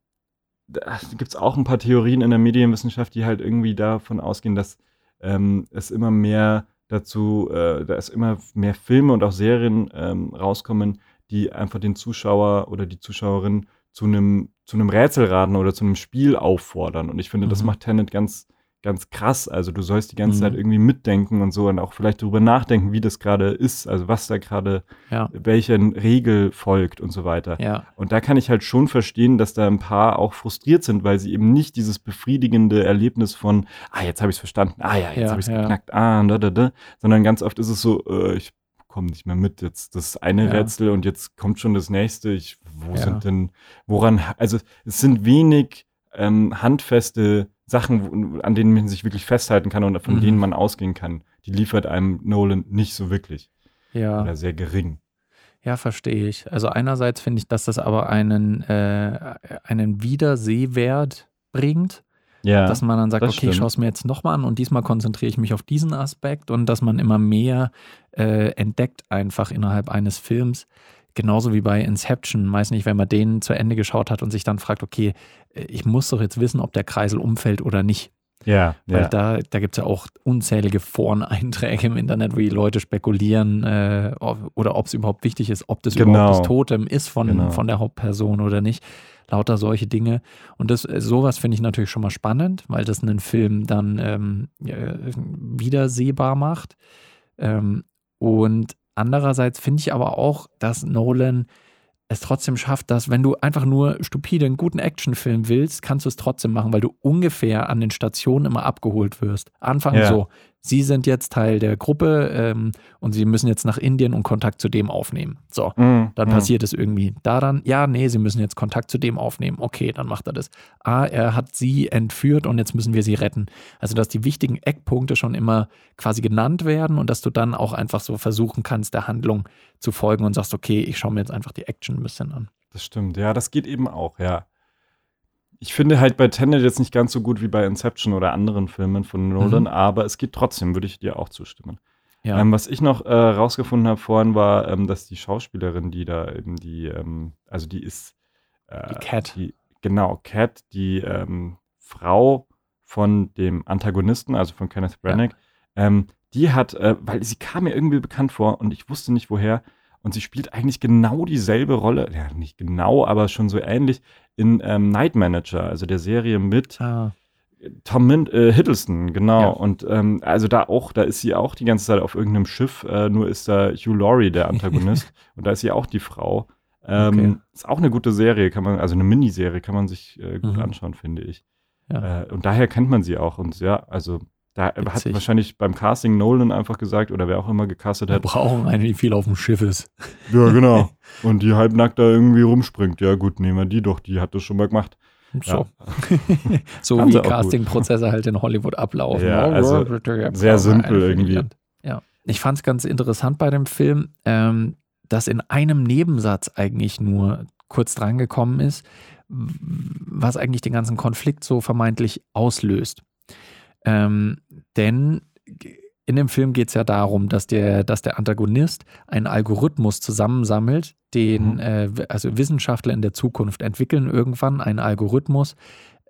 da gibt es auch ein paar Theorien in der Medienwissenschaft, die halt irgendwie davon ausgehen, dass ähm, es immer mehr dazu, äh, da es immer mehr Filme und auch Serien ähm, rauskommen, die einfach den Zuschauer oder die Zuschauerin zu einem zu einem Rätselraten oder zu einem Spiel auffordern. Und ich finde, mhm. das macht Tenet ganz ganz krass. Also du sollst die ganze mhm. Zeit irgendwie mitdenken und so und auch vielleicht darüber nachdenken, wie das gerade ist, also was da gerade, ja. welche Regel folgt und so weiter. Ja. Und da kann ich halt schon verstehen, dass da ein paar auch frustriert sind, weil sie eben nicht dieses befriedigende Erlebnis von, ah, jetzt habe ich es verstanden, ah ja, jetzt ja, habe ich es geknackt, ah, da, da, da, sondern ganz oft ist es so, äh, ich komme nicht mehr mit. Jetzt das eine ja. Rätsel und jetzt kommt schon das nächste. Ich, wo ja. sind denn, woran, also es sind wenig ähm, handfeste Sachen, an denen man sich wirklich festhalten kann und von mhm. denen man ausgehen kann. Die liefert einem Nolan nicht so wirklich. Ja. Oder sehr gering. Ja, verstehe ich. Also einerseits finde ich, dass das aber einen, äh, einen Wiedersehwert bringt. Ja, dass man dann sagt, okay, stimmt. ich schaue es mir jetzt nochmal an und diesmal konzentriere ich mich auf diesen Aspekt und dass man immer mehr äh, entdeckt einfach innerhalb eines Films. Genauso wie bei Inception, weiß nicht, wenn man den zu Ende geschaut hat und sich dann fragt, okay, äh, ich muss doch jetzt wissen, ob der Kreisel umfällt oder nicht. Ja, Weil ja. da, da gibt es ja auch unzählige Foreneinträge im Internet, wo die Leute spekulieren äh, oder ob es überhaupt wichtig ist, ob das genau. überhaupt das Totem ist von, genau. von der Hauptperson oder nicht. Lauter solche Dinge. Und das, äh, sowas finde ich natürlich schon mal spannend, weil das einen Film dann ähm, äh, wiedersehbar macht. Ähm, und Andererseits finde ich aber auch, dass Nolan es trotzdem schafft, dass wenn du einfach nur stupide einen guten Actionfilm willst, kannst du es trotzdem machen, weil du ungefähr an den Stationen immer abgeholt wirst. Anfang ja. so, Sie sind jetzt Teil der Gruppe ähm, und Sie müssen jetzt nach Indien und Kontakt zu dem aufnehmen. So, mm, dann mm. passiert es irgendwie. Daran, ja, nee, Sie müssen jetzt Kontakt zu dem aufnehmen. Okay, dann macht er das. Ah, er hat Sie entführt und jetzt müssen wir Sie retten. Also, dass die wichtigen Eckpunkte schon immer quasi genannt werden und dass du dann auch einfach so versuchen kannst, der Handlung zu folgen und sagst, okay, ich schaue mir jetzt einfach die Action ein bisschen an. Das stimmt, ja, das geht eben auch, ja ich finde halt bei Tenet jetzt nicht ganz so gut wie bei Inception oder anderen Filmen von Nolan, mhm. aber es geht trotzdem, würde ich dir auch zustimmen. Ja. Ähm, was ich noch äh, rausgefunden habe vorhin war, ähm, dass die Schauspielerin, die da eben die, ähm, also die ist äh, die Cat. Die, genau, Cat, die ähm, Frau von dem Antagonisten, also von Kenneth Branagh, ja. Ähm, die hat, äh, weil sie kam mir irgendwie bekannt vor und ich wusste nicht woher, und sie spielt eigentlich genau dieselbe Rolle, ja, nicht genau, aber schon so ähnlich in ähm, Night Manager, also der Serie mit ah. Tom Min äh, Hiddleston, genau. Ja. Und ähm, also da auch, da ist sie auch die ganze Zeit auf irgendeinem Schiff, äh, nur ist da Hugh Laurie der Antagonist [LAUGHS] und da ist sie auch die Frau. Ähm, okay. Ist auch eine gute Serie, kann man, also eine Miniserie kann man sich äh, gut mhm. anschauen, finde ich. Ja. Äh, und daher kennt man sie auch. Und ja, also da Witzig. hat wahrscheinlich beim Casting Nolan einfach gesagt oder wer auch immer gecastet hat. Wir brauchen einen, wie viel auf dem Schiff ist. [LAUGHS] Ja, genau. [LAUGHS] Und die halbnackt da irgendwie rumspringt. Ja, gut, nehmen wir die doch. Die hat das schon mal gemacht. So, ja. [LAUGHS] so wie Castingprozesse halt in Hollywood ablaufen. Ja, also sehr simpel irgendwie. Ja. Ich fand es ganz interessant bei dem Film, ähm, dass in einem Nebensatz eigentlich nur kurz drangekommen ist, was eigentlich den ganzen Konflikt so vermeintlich auslöst. Ähm, denn in dem Film geht es ja darum, dass der, dass der Antagonist einen Algorithmus zusammensammelt, den mhm. äh, also Wissenschaftler in der Zukunft entwickeln irgendwann einen Algorithmus,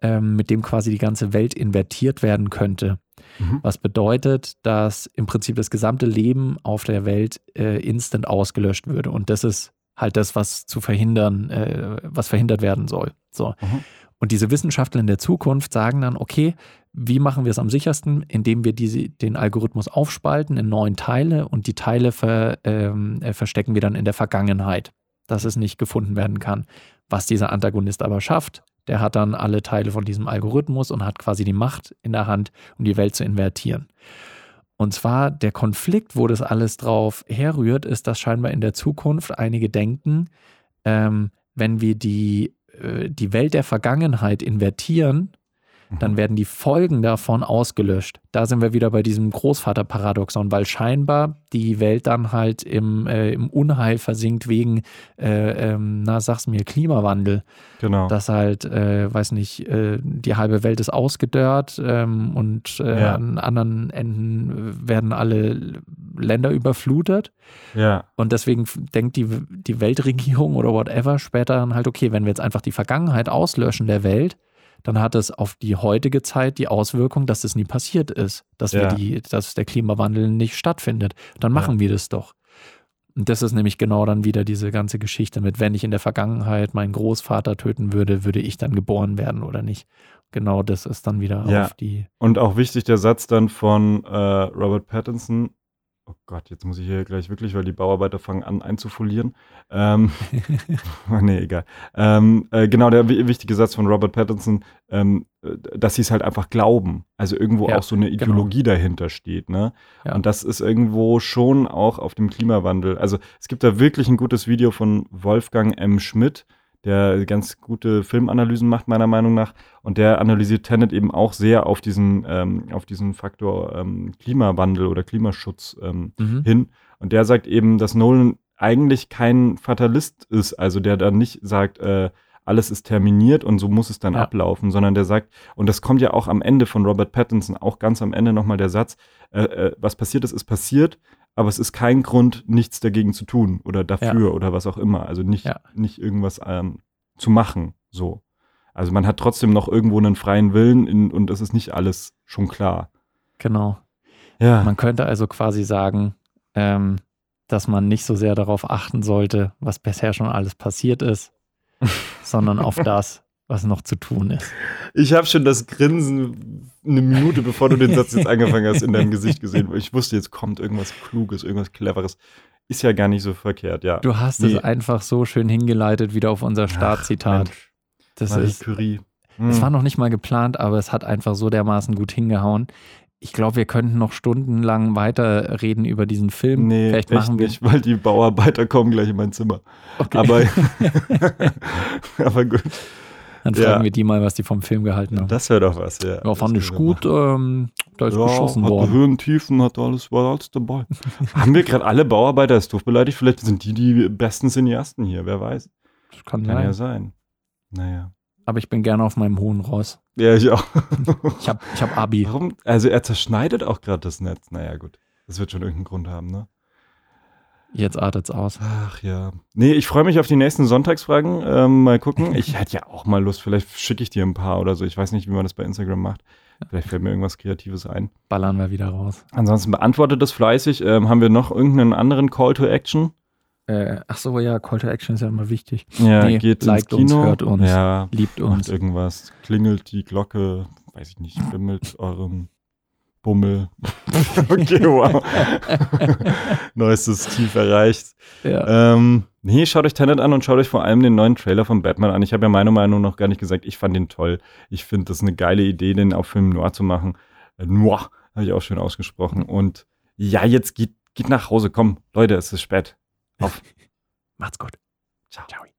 ähm, mit dem quasi die ganze Welt invertiert werden könnte. Mhm. Was bedeutet, dass im Prinzip das gesamte Leben auf der Welt äh, instant ausgelöscht würde. Und das ist halt das, was zu verhindern, äh, was verhindert werden soll. So. Mhm. Und diese Wissenschaftler in der Zukunft sagen dann, okay, wie machen wir es am sichersten? Indem wir diese, den Algorithmus aufspalten in neun Teile und die Teile ver, ähm, äh, verstecken wir dann in der Vergangenheit, dass es nicht gefunden werden kann. Was dieser Antagonist aber schafft, der hat dann alle Teile von diesem Algorithmus und hat quasi die Macht in der Hand, um die Welt zu invertieren. Und zwar der Konflikt, wo das alles drauf herrührt, ist, dass scheinbar in der Zukunft einige denken, ähm, wenn wir die die Welt der Vergangenheit invertieren, dann mhm. werden die Folgen davon ausgelöscht. Da sind wir wieder bei diesem Großvaterparadoxon, weil scheinbar die Welt dann halt im, äh, im Unheil versinkt wegen, äh, ähm, na, sag's mir, Klimawandel. Genau. Dass halt, äh, weiß nicht, äh, die halbe Welt ist ausgedörrt ähm, und äh, ja. an anderen Enden werden alle Länder überflutet. Ja. Und deswegen denkt die, die Weltregierung oder whatever später dann halt, okay, wenn wir jetzt einfach die Vergangenheit auslöschen der Welt, dann hat es auf die heutige Zeit die Auswirkung, dass es nie passiert ist, dass, Ja. wir die, dass der Klimawandel nicht stattfindet. Dann machen wir das doch. Und das ist nämlich genau dann wieder diese ganze Geschichte mit, wenn ich in der Vergangenheit meinen Großvater töten würde, würde ich dann geboren werden oder nicht. Genau das ist dann wieder Ja. auf die. Und auch wichtig der Satz dann von äh, Robert Pattinson. Oh Gott, jetzt muss ich hier gleich wirklich, weil die Bauarbeiter fangen an einzufolieren. Ähm, [LAUGHS] [LAUGHS] nee, egal. Ähm, äh, genau, der wi- wichtige Satz von Robert Pattinson, ähm, äh, dass sie es halt einfach glauben. Also irgendwo Ja, auch so eine Ideologie dahinter steht. Ne? Ja. Und das ist irgendwo schon auch auf dem Klimawandel. Also es gibt da wirklich ein gutes Video von Wolfgang M. Schmidt, der ganz gute Filmanalysen macht, meiner Meinung nach. Und der analysiert Tenet eben auch sehr auf diesen, ähm, auf diesen Faktor ähm, Klimawandel oder Klimaschutz ähm, Mhm. hin. Und der sagt eben, dass Nolan eigentlich kein Fatalist ist, also der dann nicht sagt, äh, alles ist terminiert und so muss es dann Ja. ablaufen, sondern der sagt, und das kommt ja auch am Ende von Robert Pattinson, auch ganz am Ende nochmal der Satz, äh, äh, was passiert ist, ist passiert, aber es ist kein Grund, nichts dagegen zu tun oder dafür oder was auch immer. Also nicht, Ja. nicht irgendwas ähm, zu machen, so. Also man hat trotzdem noch irgendwo einen freien Willen in, und das ist nicht alles schon klar. Genau. Ja. Man könnte also quasi sagen, ähm, dass man nicht so sehr darauf achten sollte, was bisher schon alles passiert ist, [LAUGHS] sondern auf das, was noch zu tun ist. Ich habe schon das Grinsen eine Minute, bevor du den Satz jetzt angefangen hast, in deinem [LAUGHS] Gesicht gesehen. Ich wusste, jetzt kommt irgendwas Kluges, irgendwas Cleveres. Ist ja gar nicht so verkehrt, ja. Du hast Nee. es einfach so schön hingeleitet wieder auf unser Startzitat. Mensch, Das Marie ist, Curie. es Hm. war noch nicht mal geplant, aber es hat einfach so dermaßen gut hingehauen. Ich glaube, wir könnten noch stundenlang weiterreden über diesen Film. Nee, Vielleicht machen wir. nicht, weil die Bauarbeiter kommen gleich in mein Zimmer. Okay. Aber, [LAUGHS] [LAUGHS] aber gut, Dann ja. fragen wir die mal, was die vom Film gehalten haben. das wäre doch was, ja. Ja, fand Das ich gut. Ähm, da ist Ja, geschossen hat worden. Höhen, Tiefen, hat alles, war alles dabei. [LAUGHS] Haben wir gerade alle Bauarbeiter als doof beleidigt? Vielleicht sind die die besten Cineasten hier, wer weiß. Das kann Kann sein. ja sein. Naja. Aber ich bin gerne auf meinem hohen Ross. Ja, ich auch. [LAUGHS] Ich habe ich hab Abi. Warum? Also er zerschneidet auch gerade das Netz. Naja, gut. Das wird schon irgendeinen Grund haben, ne? Jetzt artet's aus. Ach ja. Nee, ich freue mich auf die nächsten Sonntagsfragen. Ähm, mal gucken. [LAUGHS] Ich hätte ja auch mal Lust. Vielleicht schicke ich dir ein paar oder so. Ich weiß nicht, wie man das bei Instagram macht. Vielleicht fällt mir irgendwas Kreatives ein. Ballern wir wieder raus. Ansonsten beantwortet das fleißig. Ähm, haben wir noch irgendeinen anderen Call to Action? Äh, ach so, ja, Call to Action ist ja immer wichtig. Ja, Nee, geht liked ins uns, Kino. hört uns. Ja, Liebt macht uns. irgendwas. Klingelt die Glocke. Weiß ich nicht. Bimmelt eurem Bummel. [LAUGHS] okay, wow. Neuestes Tief erreicht. Ja. Ähm, nee, schaut euch Tenet an und schaut euch vor allem den neuen Trailer von Batman an. Ich habe ja meine Meinung noch gar nicht gesagt. Ich fand den toll. Ich finde das eine geile Idee, den auf Film Noir zu machen. Äh, Noir, habe ich auch schön ausgesprochen. Und ja, jetzt geht, geht nach Hause. Komm, Leute, es ist spät. Auf. [LAUGHS] Macht's gut. Ciao. Ciao.